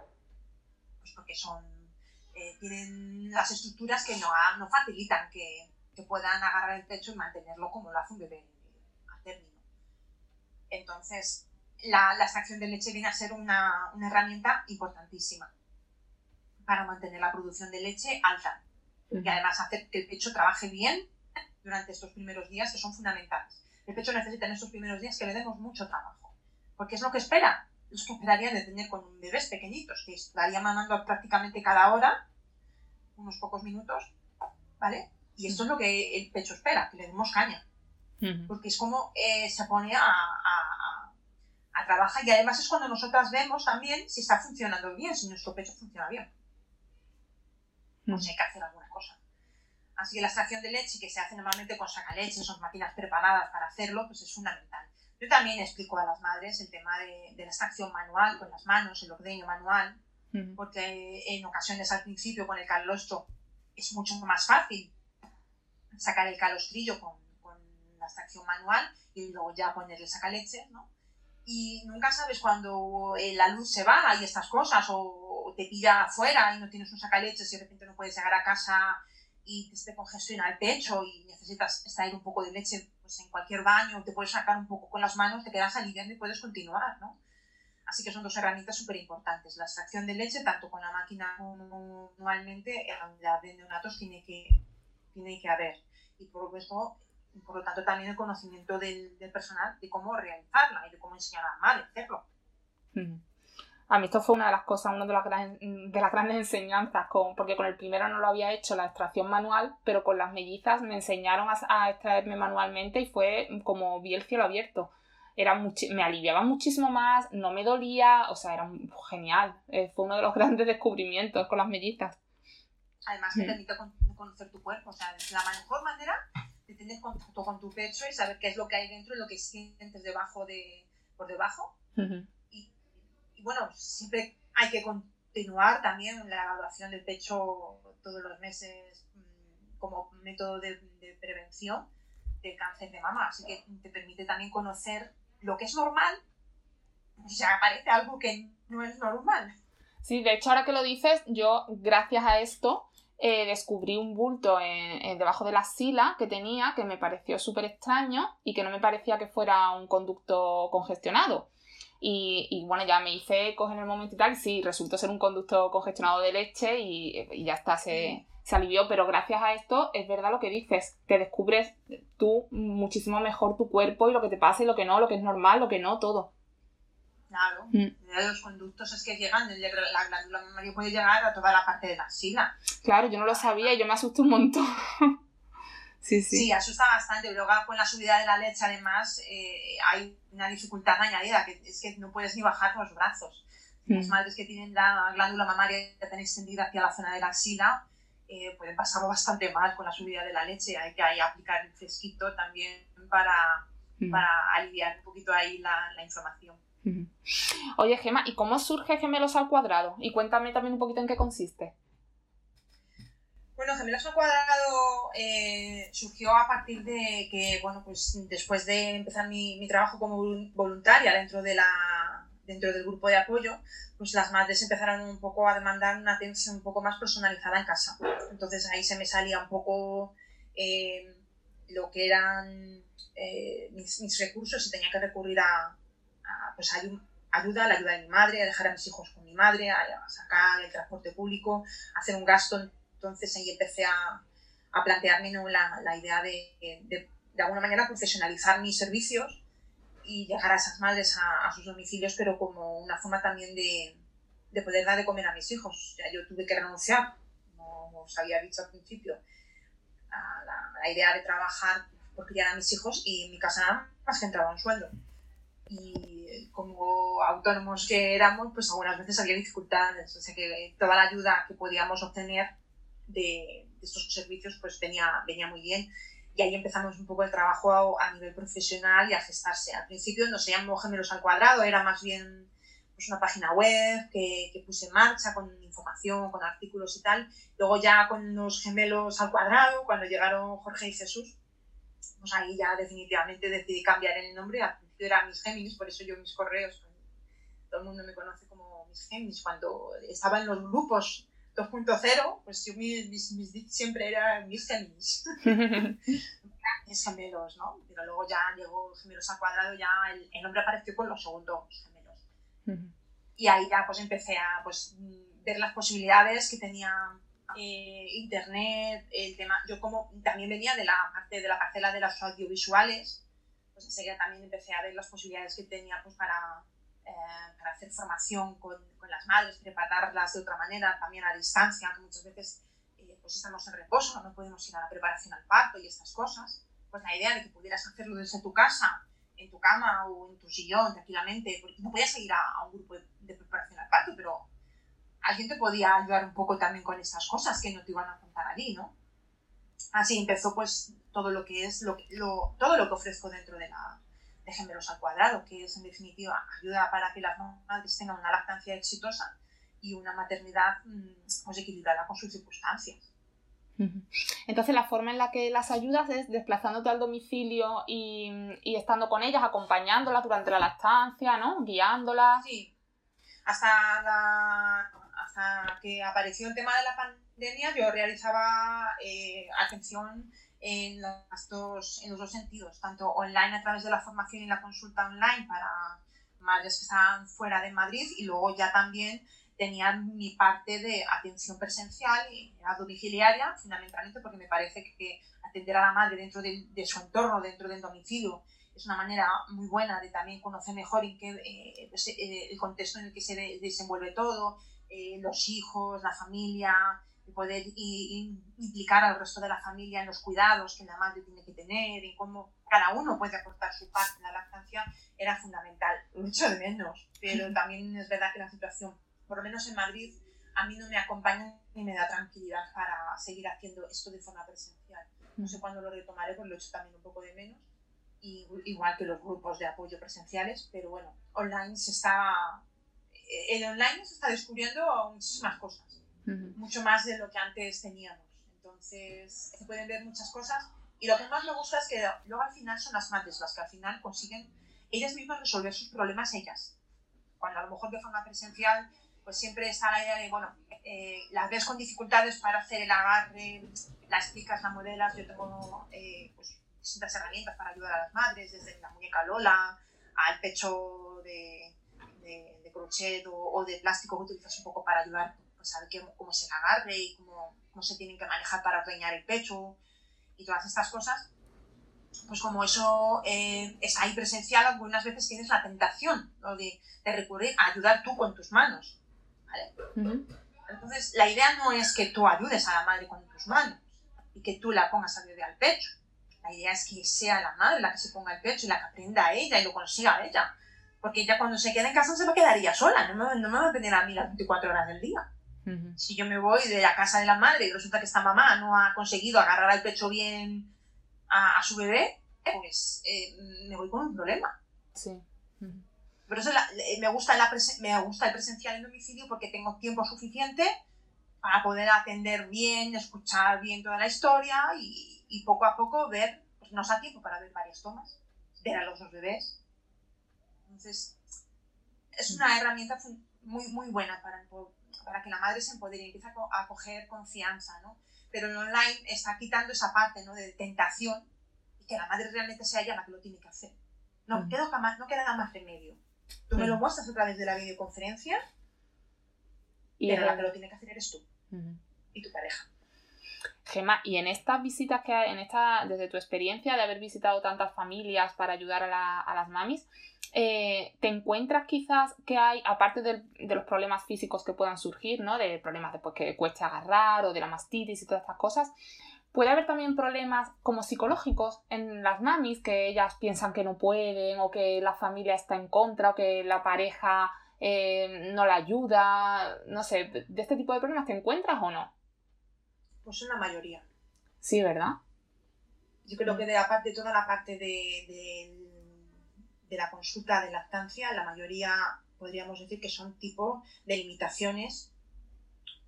pues porque son, eh, tienen las estructuras que no, no facilitan que, que, puedan agarrar el pecho y mantenerlo como lo hace un bebé a término. Entonces, la, la, extracción de leche viene a ser una, una, herramienta importantísima para mantener la producción de leche alta y además hacer que el pecho trabaje bien durante estos primeros días que son fundamentales. El pecho necesita en estos primeros días que le demos mucho trabajo, porque es lo que espera, los que esperaría de tener con bebés pequeñitos, que estaría mamando prácticamente cada hora, unos pocos minutos, ¿vale? Y esto es lo que el pecho espera, que le demos caña. Porque es como eh, se pone a, a, a, trabajar y además es cuando nosotras vemos también si está funcionando bien, si nuestro pecho funciona bien. O si hay que hacer alguna cosa. Así que la extracción de leche que se hace normalmente con sacaleches, son máquinas preparadas para hacerlo, pues es fundamental. Yo también explico a las madres el tema de, la extracción manual con las manos, el ordeño manual, porque en ocasiones al principio con el calostro es mucho más fácil sacar el calostrillo con, la extracción manual y luego ya ponerle sacaleche, ¿no? Y nunca sabes cuando eh, la luz se va y estas cosas, o te pilla afuera y no tienes un sacaleches y de repente no puedes llegar a casa y te esté congestiona el pecho y necesitas extraer un poco de leche pues en cualquier baño, te puedes sacar un poco con las manos, te quedas aliviando y puedes continuar, ¿no? Así que son dos herramientas súper importantes. La extracción de leche, tanto con la máquina como manualmente, la de neonatos tiene que, tiene que haber. Y por lo, por lo tanto, también el conocimiento del, del, personal de cómo realizarla y de cómo enseñar a a hacerlo. A mí esto fue una de las cosas, una de las, grandes, de las grandes enseñanzas, con, porque con el primero no lo había hecho la extracción manual, pero con las mellizas me enseñaron a, extraerme manualmente y fue como vi el cielo abierto. Era me aliviaba muchísimo más, no me dolía, o sea, era genial. Eh, fue uno de los grandes descubrimientos con las mellizas. Además, te mm. permite conocer tu cuerpo, o sea, la mejor manera de tener contacto con tu pecho y saber qué es lo que hay dentro y lo que sientes debajo de, por debajo bueno, siempre hay que continuar también la evaluación del pecho todos los meses mm, como método de, prevención del cáncer de mama. Así que te permite también conocer lo que es normal si aparece algo que no es normal. Sí, de hecho, ahora que lo dices, yo, gracias a esto, eh, descubrí un bulto debajo de la sila que tenía que me pareció súper extraño y que no me parecía que fuera un conducto congestionado. Y, bueno, ya me hice en el momento y tal, sí, resultó ser un conducto congestionado de leche y, ya está, se, se, alivió. Pero gracias a esto, es verdad lo que dices, te descubres tú muchísimo mejor tu cuerpo y lo que te pasa y lo que no, lo que es normal, lo que no, todo. Claro, mm. los conductos es que llegan, la glándula mamaria puede llegar a toda la parte de la sila. Claro, yo no lo sabía y yo me asusté un montón. Sí, sí. Sí, asusta bastante. Luego con la subida de la leche, además, eh, hay una dificultad añadida, que es que no puedes ni bajar los brazos. Las madres que tienen la glándula mamaria tan extendida hacia la zona de la axila eh, pueden pasarlo bastante mal con la subida de la leche. Hay que ahí aplicar el fresquito también para, para aliviar un poquito ahí la, la inflamación. Oye, Gema, ¿y cómo surge Gemelos al Cuadrado? Y cuéntame también un poquito en qué consiste. Bueno, Gemelos al Cuadrado eh, surgió a partir de que, bueno, pues después de empezar mi, mi, trabajo como voluntaria dentro, de la, dentro del grupo de apoyo, pues las madres empezaron un poco a demandar una atención un poco más personalizada en casa. Entonces ahí se me salía un poco eh, lo que eran eh, mis, mis, recursos y tenía que recurrir a, pues ayuda, la ayuda de mi madre, a dejar a mis hijos con mi madre, a, sacar el transporte público, a hacer un gasto. Entonces ahí empecé a, a plantearme ¿no? la, la, idea de, de, de, alguna manera profesionalizar mis servicios y llegar a esas madres a, a sus domicilios, pero como una forma también de, de, poder dar de comer a mis hijos. Ya yo tuve que renunciar, como os había dicho al principio, a la, la idea de trabajar por criar a mis hijos y en mi casa nada más que entraba un sueldo y como autónomos que éramos, pues algunas veces había dificultades, o sea que toda la ayuda que podíamos obtener de, estos servicios pues venía, venía muy bien y ahí empezamos un poco el trabajo a, nivel profesional y a gestarse. Al principio no se llamó Gemelos al Cuadrado, era más bien pues, una página web que, que, puse en marcha con información, con artículos y tal. Luego ya con los Gemelos al Cuadrado, cuando llegaron Jorge y Jesús, pues ahí ya definitivamente decidí cambiar el nombre yo era Miss Géminis, por eso yo mis correos, todo el mundo me conoce como Miss Géminis. Cuando estaba en los grupos 2.0, pues yo mis, mis, mis siempre era Miss Géminis. mis gemelos, ¿no? Pero luego ya llegó Gemelos al cuadrado, ya el, el nombre apareció con los segundos gemelos. Uh -huh. Y ahí ya pues empecé a pues, ver las posibilidades que tenía eh, internet, el tema, yo como también venía de la parte de la parcela de las audiovisuales, pues enseguida también empecé a ver las posibilidades que tenía pues, para, eh, para hacer formación con, con, las madres, prepararlas de otra manera, también a distancia, que muchas veces eh, pues estamos en reposo, no podemos ir a la preparación al parto y estas cosas. Pues la idea de que pudieras hacerlo desde tu casa, en tu cama o en tu sillón tranquilamente, porque no podías ir a, a un grupo de, de preparación al parto, pero alguien te podía ayudar un poco también con estas cosas que no te iban a contar allí, ¿no? Así empezó pues todo lo que es lo, lo, todo lo que ofrezco dentro de la de Gemelos al Cuadrado, que es en definitiva ayuda para que las madres tengan una lactancia exitosa y una maternidad pues, equilibrada con sus circunstancias. Entonces la forma en la que las ayudas es desplazándote al domicilio y, y estando con ellas, acompañándolas durante la lactancia, ¿no? Guiándolas. Sí. Hasta, la, hasta que apareció el tema de la pandemia, yo realizaba eh, atención en, las dos, en los dos sentidos, tanto online a través de la formación y la consulta online para madres que estaban fuera de Madrid y luego ya también tenía mi parte de atención presencial y a domiciliaria, fundamentalmente porque me parece que atender a la madre dentro de, de su entorno, dentro del domicilio, es una manera muy buena de también conocer mejor en qué, eh, pues, eh, el contexto en el que se de, desenvuelve todo, eh, los hijos, la familia, y poder y, y implicar al resto de la familia en los cuidados que la madre tiene que tener, y cómo cada uno puede aportar su parte en la lactancia, era fundamental. Mucho de menos, pero también es verdad que la situación, por lo menos en Madrid, a mí no me acompaña ni me da tranquilidad para seguir haciendo esto de forma presencial. No sé cuándo lo retomaré, porque lo he hecho también un poco de menos, y, igual que los grupos de apoyo presenciales, pero bueno, online se está... El online se está descubriendo muchísimas cosas mucho más de lo que antes teníamos. Entonces, se pueden ver muchas cosas. Y lo que más me gusta es que luego al final son las madres las que al final consiguen ellas mismas resolver sus problemas ellas. Cuando a lo mejor de forma presencial, pues siempre está la idea de, bueno, eh, las ves con dificultades para hacer el agarre, las explicas, la modelas. Yo tengo eh, pues, distintas herramientas para ayudar a las madres, desde la muñeca Lola al pecho de, de, de crochet o, o, de plástico que utilizas un poco para ayudar saber qué, cómo se agarre y cómo, cómo, se tienen que manejar para ordeñar el pecho y todas estas cosas, pues como eso eh, está ahí presencial, algunas veces tienes la tentación ¿no? de, de, recurrir a ayudar tú con tus manos. ¿vale? Uh -huh. Entonces, la idea no es que tú ayudes a la madre con tus manos, y que tú la pongas a bebé al pecho. La idea es que sea la madre la que se ponga al pecho y la que aprenda a ella y lo consiga a ella. Porque ella cuando se quede en casa se va a quedar ella sola, no me, no me va a tener a mí las 24 horas del día. Si yo me voy de la casa de la madre y resulta que esta mamá no ha conseguido agarrar al pecho bien a, su bebé, pues eh, me voy con un problema. Sí. Por eso eh, me, gusta la me gusta el presencial en domicilio porque tengo tiempo suficiente para poder atender bien, escuchar bien toda la historia y, y poco a poco ver, pues nos da tiempo para ver varias tomas, ver a los dos bebés. Entonces, es una herramienta muy, muy buena para, para que la madre se empodere y empiece a, coger confianza, ¿no? Pero el online está quitando esa parte, ¿no? De tentación y que la madre realmente sea ella la que lo tiene que hacer. No, mm. queda, no queda nada más remedio. Tú me lo muestras a través de la videoconferencia, y pero la que lo tiene que hacer eres tú y tu pareja. Gema, y en estas visitas que hay, en esta, desde tu experiencia de haber visitado tantas familias para ayudar a, a las mamis, eh, ¿te encuentras quizás que hay, aparte de, los problemas físicos que puedan surgir, ¿no? De problemas después que cueste agarrar o de la mastitis y todas estas cosas, puede haber también problemas como psicológicos en las mamis, que ellas piensan que no pueden o que la familia está en contra o que la pareja eh, no la ayuda, no sé, ¿de este tipo de problemas te encuentras o no? Pues en la mayoría. Sí, ¿verdad? Yo creo que de aparte toda la parte de de la consulta de lactancia, la mayoría podríamos decir que son tipo de limitaciones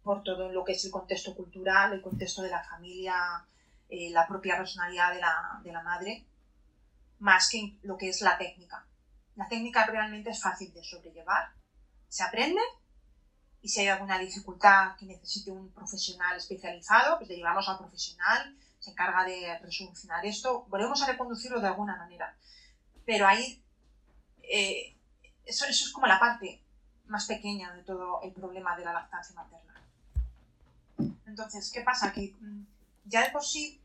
por todo lo que es el contexto cultural, el contexto de la familia, eh, la propia personalidad de la, de la madre, más que lo que es la técnica. La técnica realmente es fácil de sobrellevar, se aprende y si hay alguna dificultad que necesite un profesional especializado, pues le llevamos al profesional, se encarga de resolucionar esto, volvemos a reconducirlo de alguna manera. Pero ahí eh, eso, es como la parte más pequeña de todo el problema de la lactancia materna. Entonces, ¿qué pasa? Que mm, ya de por sí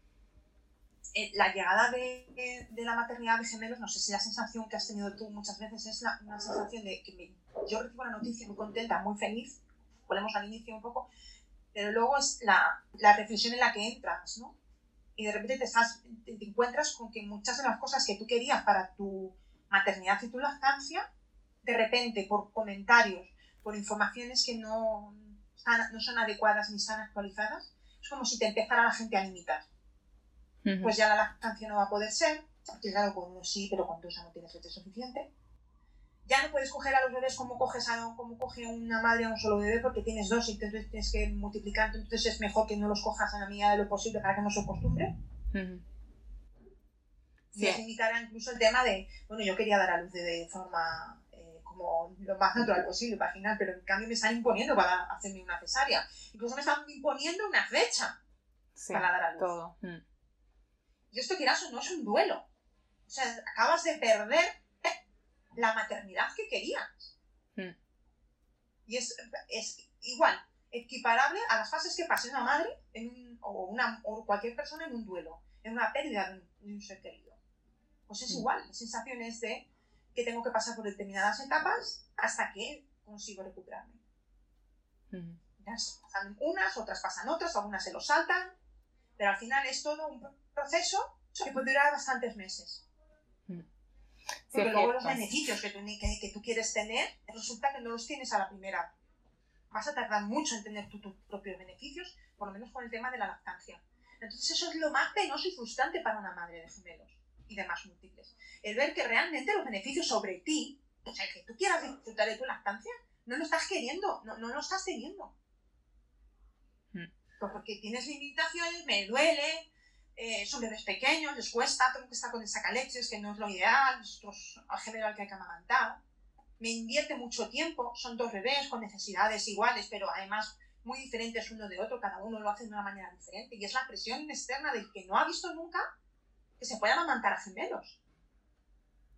eh, la llegada de, la maternidad de gemelos, no sé si la sensación que has tenido tú muchas veces es una sensación de que yo recibo la noticia muy contenta, muy feliz, ponemos al inicio un poco, pero luego es la, la, reflexión en la que entras, ¿no? Y de repente te, estás, te encuentras con que muchas de las cosas que tú querías para tu maternidad y tu lactancia, de repente por comentarios, por informaciones que no, no son adecuadas ni están actualizadas, es como si te empezara la gente a limitar. Pues ya la lactancia no va a poder ser, claro, con uno sí, pero con dos ya no tienes leche suficiente. Ya no puedes coger a los bebés como, coges a, como coge una madre a un solo bebé porque tienes dos y entonces tienes que multiplicar, entonces es mejor que no los cojas a la medida de lo posible para que no se acostumbre. Sí. se incluso el tema de, bueno, yo quería dar a luz de, forma eh, como lo más natural posible, vaginal, pero en cambio me están imponiendo para hacerme una cesárea. Incluso me están imponiendo una fecha para dar a luz. Todo. Mm. Y esto, quieras o no, es un duelo. O sea, acabas de perder la maternidad que querías. Mm. Y es, es, igual, equiparable a las fases que pasa una madre en o, una, o cualquier persona en un duelo, en una pérdida de un ser querido pues es igual, la sensación es de que tengo que pasar por determinadas etapas hasta que consigo recuperarme. pasan unas, otras pasan otras, algunas se lo saltan, pero al final es todo un proceso que puede durar bastantes meses. Porque luego los beneficios que tú, que, tú, quieres tener, resulta que no los tienes a la primera. Vas a tardar mucho en tener tus propios beneficios, por lo menos con el tema de la lactancia. Entonces eso es lo más penoso y frustrante para una madre de gemelos y demás múltiples. El ver que realmente los beneficios sobre ti, o sea, que tú quieras disfrutar de tu lactancia, no lo estás queriendo, no, no lo estás teniendo. Hmm. Pues porque tienes limitaciones, me duele, eh, son bebés pequeños, les cuesta, tengo que estar con el sacaleches, que no es lo ideal, nosotros al general que hay que amamantar. Me invierte mucho tiempo, son dos bebés con necesidades iguales, pero además muy diferentes uno de otro, cada uno lo hace de una manera diferente. Y es la presión externa del que no ha visto nunca que se puedan amamantar a gemelos.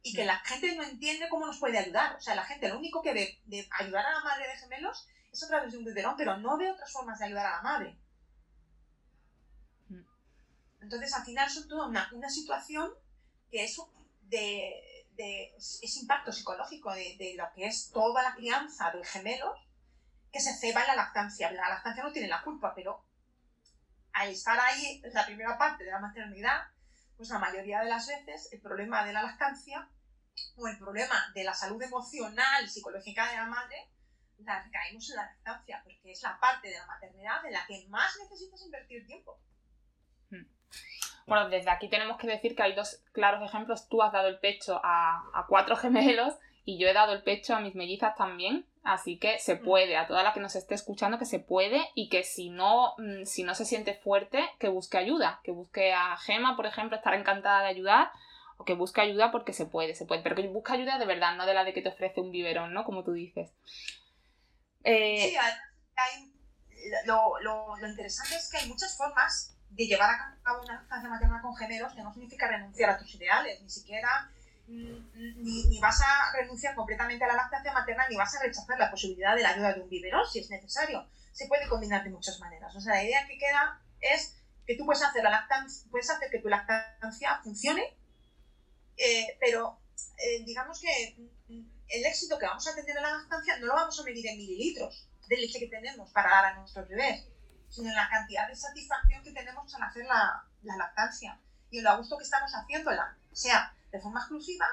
Y que la gente no entiende cómo nos puede ayudar. O sea, la gente lo único que ve de ayudar a la madre de gemelos es a través de un biberón, pero no ve otras formas de ayudar a la madre. Mm. Entonces, al final, son toda una, situación que es de, es impacto psicológico de, de, lo que es toda la crianza de gemelos que se ceba en la lactancia. La lactancia no tiene la culpa, pero al estar ahí, la primera parte de la maternidad, pues la mayoría de las veces el problema de la lactancia o el problema de la salud emocional y psicológica de la madre la caemos en la lactancia, porque es la parte de la maternidad en la que más necesitas invertir tiempo. Hmm. Bueno, desde aquí tenemos que decir que hay dos claros ejemplos. Tú has dado el pecho a cuatro gemelos y yo he dado el pecho a mis mellizas también. Así que se puede, a toda la que nos esté escuchando, que se puede y que si no, mm, si no se siente fuerte, que busque ayuda, que busque a Gema, por ejemplo, estará encantada de ayudar, o que busque ayuda porque se puede, se puede, pero que busque ayuda de verdad, no de la de que te ofrece un biberón, ¿no? Como tú dices. Eh, sí, hay, lo, lo, lo, interesante es que hay muchas formas de llevar a cabo una lactancia materna con gemelos que no significa renunciar a tus ideales, ni siquiera ni, ni, vas a renunciar completamente a la lactancia materna ni vas a rechazar la posibilidad de la ayuda de un biberón si es necesario. Se puede combinar de muchas maneras. O sea, la idea que queda es que tú puedes hacer, la lactancia, puedes hacer que tu lactancia funcione, eh, pero eh, digamos que el éxito que vamos a tener en la lactancia no lo vamos a medir en mililitros de leche que tenemos para dar a nuestros bebés, sino en la cantidad de satisfacción que tenemos al hacer la, la lactancia y en lo a gusto que estamos haciéndola, sea de forma exclusiva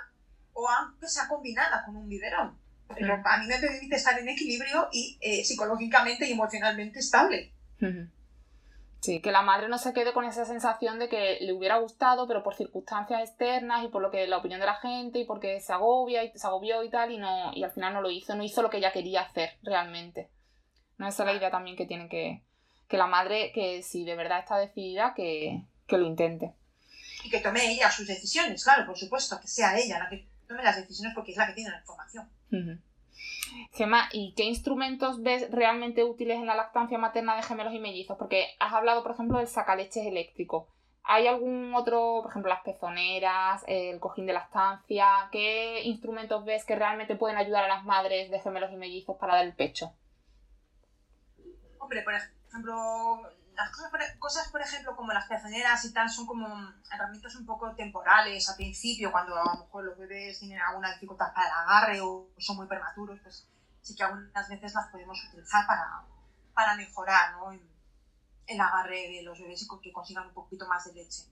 o aunque sea combinada con un biberón. Pero a mí me permite estar en equilibrio y eh, psicológicamente y emocionalmente estable. Sí, que la madre no se quede con esa sensación de que le hubiera gustado, pero por circunstancias externas y por lo que la opinión de la gente y porque se agobia y se agobió y tal y no y al final no lo hizo, no hizo lo que ella quería hacer realmente. No esa es la idea también que tiene que que la madre que si de verdad está decidida que, que lo intente y que tome ella sus decisiones, claro, por supuesto, que sea ella la que tome las decisiones porque es la que tiene la información. Gemma, ¿y qué instrumentos ves realmente útiles en la lactancia materna de gemelos y mellizos? Porque has hablado, por ejemplo, del sacaleches eléctrico. ¿Hay algún otro, por ejemplo, las pezoneras, el cojín de lactancia? ¿Qué instrumentos ves que realmente pueden ayudar a las madres de gemelos y mellizos para dar el pecho? Hombre, por ejemplo, las cosas, por ejemplo, como las pezoneras y tal, son como herramientas un poco temporales al principio, cuando a lo mejor los bebés tienen alguna dificultad para el agarre o son muy prematuros, pues sí que algunas veces las podemos utilizar para, para mejorar ¿no? el agarre de los bebés y que consigan un poquito más de leche.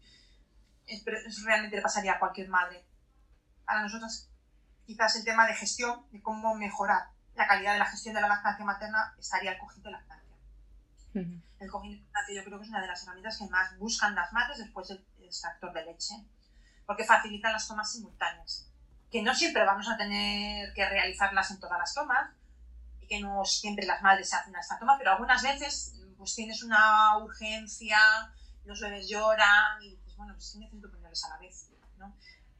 Eso realmente le pasaría a cualquier madre. Para nosotros, quizás el tema de gestión, de cómo mejorar la calidad de la gestión de la lactancia materna, estaría el cojín de lactancia. El cojín de yo creo que es una de las herramientas que más buscan las madres después del extractor de leche, porque facilitan las tomas simultáneas, que no siempre vamos a tener que realizarlas en todas las tomas, y que no siempre las madres se hacen esta toma, pero algunas veces pues tienes una urgencia, los bebés lloran y dices, bueno, pues necesito ponerles a la vez. ¿no?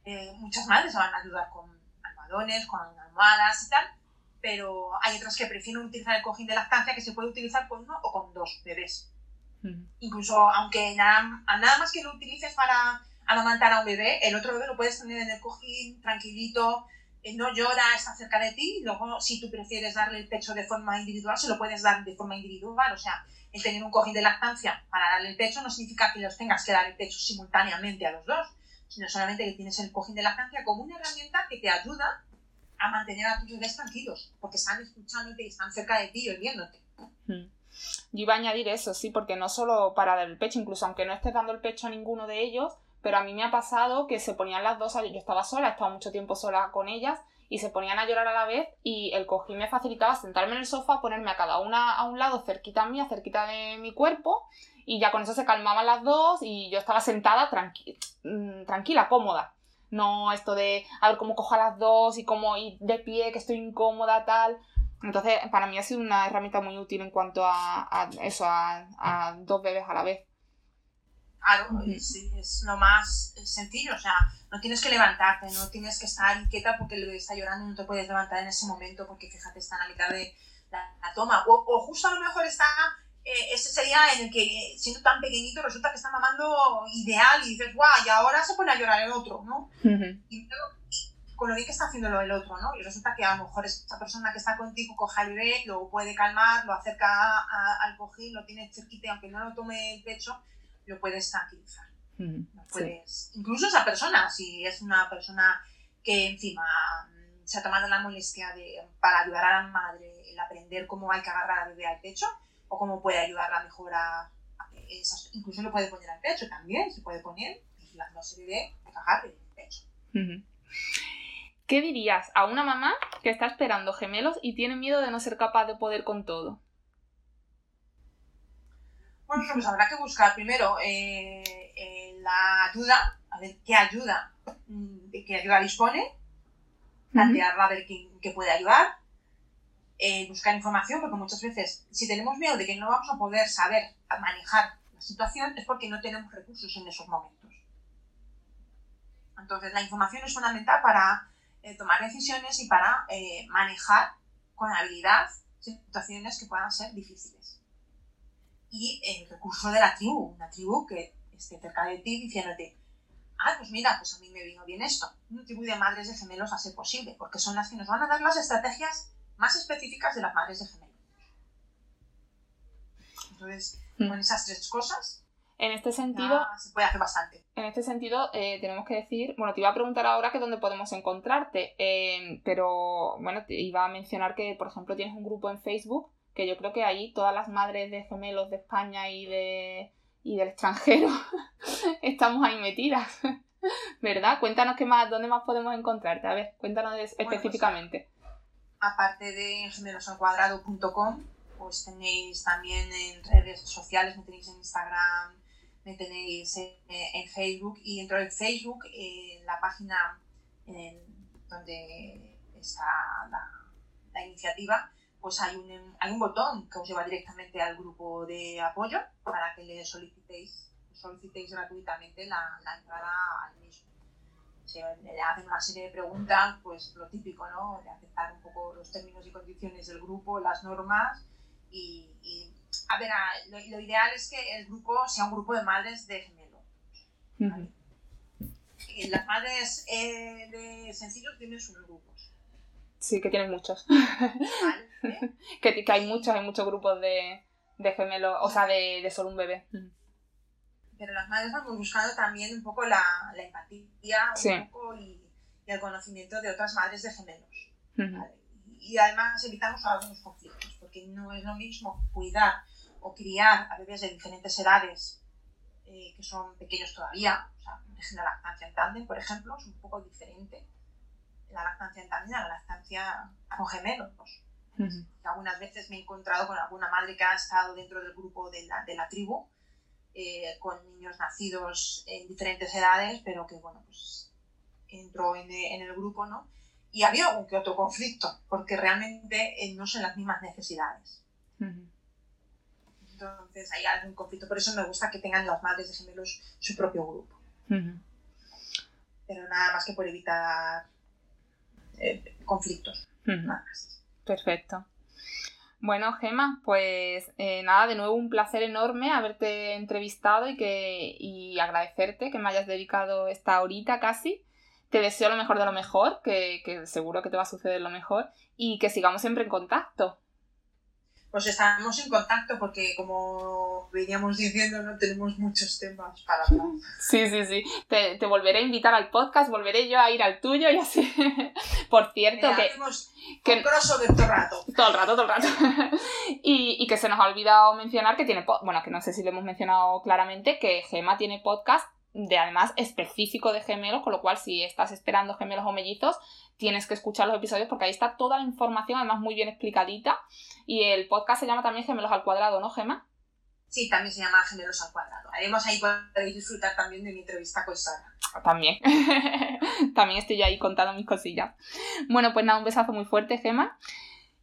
Eh, muchas madres van a ayudar con almohadones, con almohadas y tal, pero hay otras que prefieren utilizar el cojín de lactancia que se puede utilizar con uno o con dos bebés. Incluso aunque nada, nada más que lo utilices para amamantar a un bebé, el otro bebé lo puedes tener en el cojín tranquilito, eh, no llora, está cerca de ti, y luego si tú prefieres darle el pecho de forma individual, se lo puedes dar de forma individual, o sea, el tener un cojín de lactancia para darle el pecho no significa que los tengas que dar el pecho simultáneamente a los dos, sino solamente que tienes el cojín de lactancia como una herramienta que te ayuda a mantener a tus bebés tranquilos, porque están escuchándote y están cerca de ti y oyéndote. Hmm. Yo iba a añadir eso, sí, porque no solo para dar el pecho, incluso aunque no estés dando el pecho a ninguno de ellos, pero a mí me ha pasado que se ponían las dos, yo estaba sola, he estado mucho tiempo sola con ellas, y se ponían a llorar a la vez y el cojín me facilitaba sentarme en el sofá, ponerme a cada una a un lado, cerquita mía, cerquita de mi cuerpo, y ya con eso se calmaban las dos y yo estaba sentada mm, tranquila, cómoda. No esto de a ver cómo cojo a las dos y cómo ir de pie, que estoy incómoda, tal. Entonces, para mí ha sido una herramienta muy útil en cuanto a, eso, a, dos bebés a la vez. Claro, es, lo más sencillo, o sea, no tienes que levantarte, no tienes que estar inquieta porque el bebé está llorando y no te puedes levantar en ese momento porque fíjate, está en la mitad de la, toma. O, o, justo a lo mejor está eh, ese sería en el que, siendo tan pequeñito, resulta que está mamando ideal y dices, guau, y ahora se pone a llorar el otro, ¿no? Y con lo bien que está haciéndolo el otro, ¿no? Y resulta que a lo mejor esa persona que está contigo coge al bebé, lo puede calmar, lo acerca al cojín, lo tiene cerquita aunque no lo tome el pecho, lo puedes tranquilizar. puedes, Incluso esa persona, si es una persona que encima mm, se ha tomado la molestia de, para ayudar a la madre, el aprender cómo hay que agarrar al bebé al pecho, o cómo puede ayudarla a mejorar esas- incluso lo puede poner al pecho también, se puede poner vigilándose de cagar el pecho. ¿Qué dirías a una mamá que está esperando gemelos y tiene miedo de no ser capaz de poder con todo? Bueno, pues habrá que buscar primero eh, eh, la ayuda, a ver qué ayuda, mm, de qué ayuda dispone, plantearla a ver quién qué puede ayudar, eh, buscar información, porque muchas veces si tenemos miedo de que no vamos a poder saber manejar la situación es porque no tenemos recursos en esos momentos. Entonces la información es fundamental para eh, tomar decisiones y para eh, manejar con habilidad situaciones que puedan ser difíciles. Y el recurso de la tribu, una tribu que esté cerca de ti diciéndote, ah, pues mira, pues a mí me vino bien esto. Una tribu de madres de gemelos a ser posible, porque son las que nos van a dar las estrategias más específicas de las madres de gemelos. Entonces, Mm. con esas tres cosas En este sentido, ya se puede hacer bastante. En este sentido, eh, tenemos que decir, bueno, te iba a preguntar ahora que dónde podemos encontrarte, eh, pero bueno, te iba a mencionar que, por ejemplo, tienes un grupo en Facebook, que yo creo que ahí todas las madres de gemelos de España y, de, y del extranjero estamos ahí metidas, ¿verdad? Cuéntanos qué más, dónde más podemos encontrarte, a ver, cuéntanos pues, específicamente. Aparte de gemelosalcuadrado.com, pues tenéis también en redes sociales, me tenéis en Instagram, me tenéis en, Facebook y dentro de Facebook, en la página donde está la, iniciativa, pues hay un, hay un botón que os lleva directamente al grupo de apoyo para que le solicitéis, solicitéis gratuitamente la entrada al mismo. Se le hacen una serie de preguntas, pues lo típico, ¿no? De aceptar un poco los términos y condiciones del grupo, las normas y, y, a ver, a- lo, lo ideal es que el grupo sea un grupo de madres de gemelo. Las madres eh, de sencillos tienen sus grupos, Sí, que tienes muchos. ¿vale? ¿Eh? que, que hay muchos, hay muchos grupos de, de gemelos, o sea, de, de solo un bebé. Pero las madres vamos buscando también un poco la, la empatía un Sí. poco y, y el conocimiento de otras madres de gemelos. Ujú. ¿vale? Y además evitamos algunos conflictos, porque no es lo mismo cuidar o criar a bebés de diferentes edades eh, que son pequeños todavía, o sea, la lactancia en tándem, por ejemplo, es un poco diferente la lactancia en tándem a la lactancia con gemelos. Ujú. Y algunas veces me he encontrado con alguna madre que ha estado dentro del grupo de la, de la tribu, eh, con niños nacidos en diferentes edades, pero que, bueno, pues entró en, en el grupo, ¿no? Y había algún que otro conflicto, porque realmente eh, no son las mismas necesidades. Entonces hay algún conflicto, por eso me gusta que tengan las madres de gemelos su propio grupo, pero nada más que por evitar eh, conflictos, nada más. Perfecto. Bueno, Gema, pues eh, nada, de nuevo un placer enorme haberte entrevistado y, que, y agradecerte que me hayas dedicado esta horita casi. Te deseo lo mejor de lo mejor, que, que seguro que te va a suceder lo mejor y que sigamos siempre en contacto. Pues estamos en contacto porque, como veníamos diciendo, no tenemos muchos temas para hablar. Sí, sí, sí. Te, te volveré a invitar al podcast, volveré yo a ir al tuyo y así. Por cierto, Mira, que, que- un crossover todo el rato. Todo el rato, todo el rato. y, y que se nos ha olvidado mencionar que tiene, bueno, que no sé si lo hemos mencionado claramente, que Gema tiene podcast de además específico de gemelos, con lo cual si estás esperando gemelos o mellizos, tienes que escuchar los episodios porque ahí está toda la información, además muy bien explicadita. Y el podcast se llama también Gemelos al Cuadrado, ¿no, Gema? Sí, también se llama Gemelos al Cuadrado. Además, ahí podéis disfrutar también de mi entrevista con Sara. También. también estoy ahí contando mis cosillas. Bueno, pues nada, un besazo muy fuerte, Gema.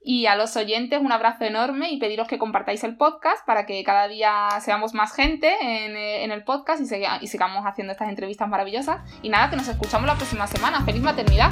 Y a los oyentes un abrazo enorme y pediros que compartáis el podcast para que cada día seamos más gente en, eh, en el podcast y, y sigamos haciendo estas entrevistas maravillosas. Y nada, que nos escuchamos la próxima semana. ¡Feliz maternidad!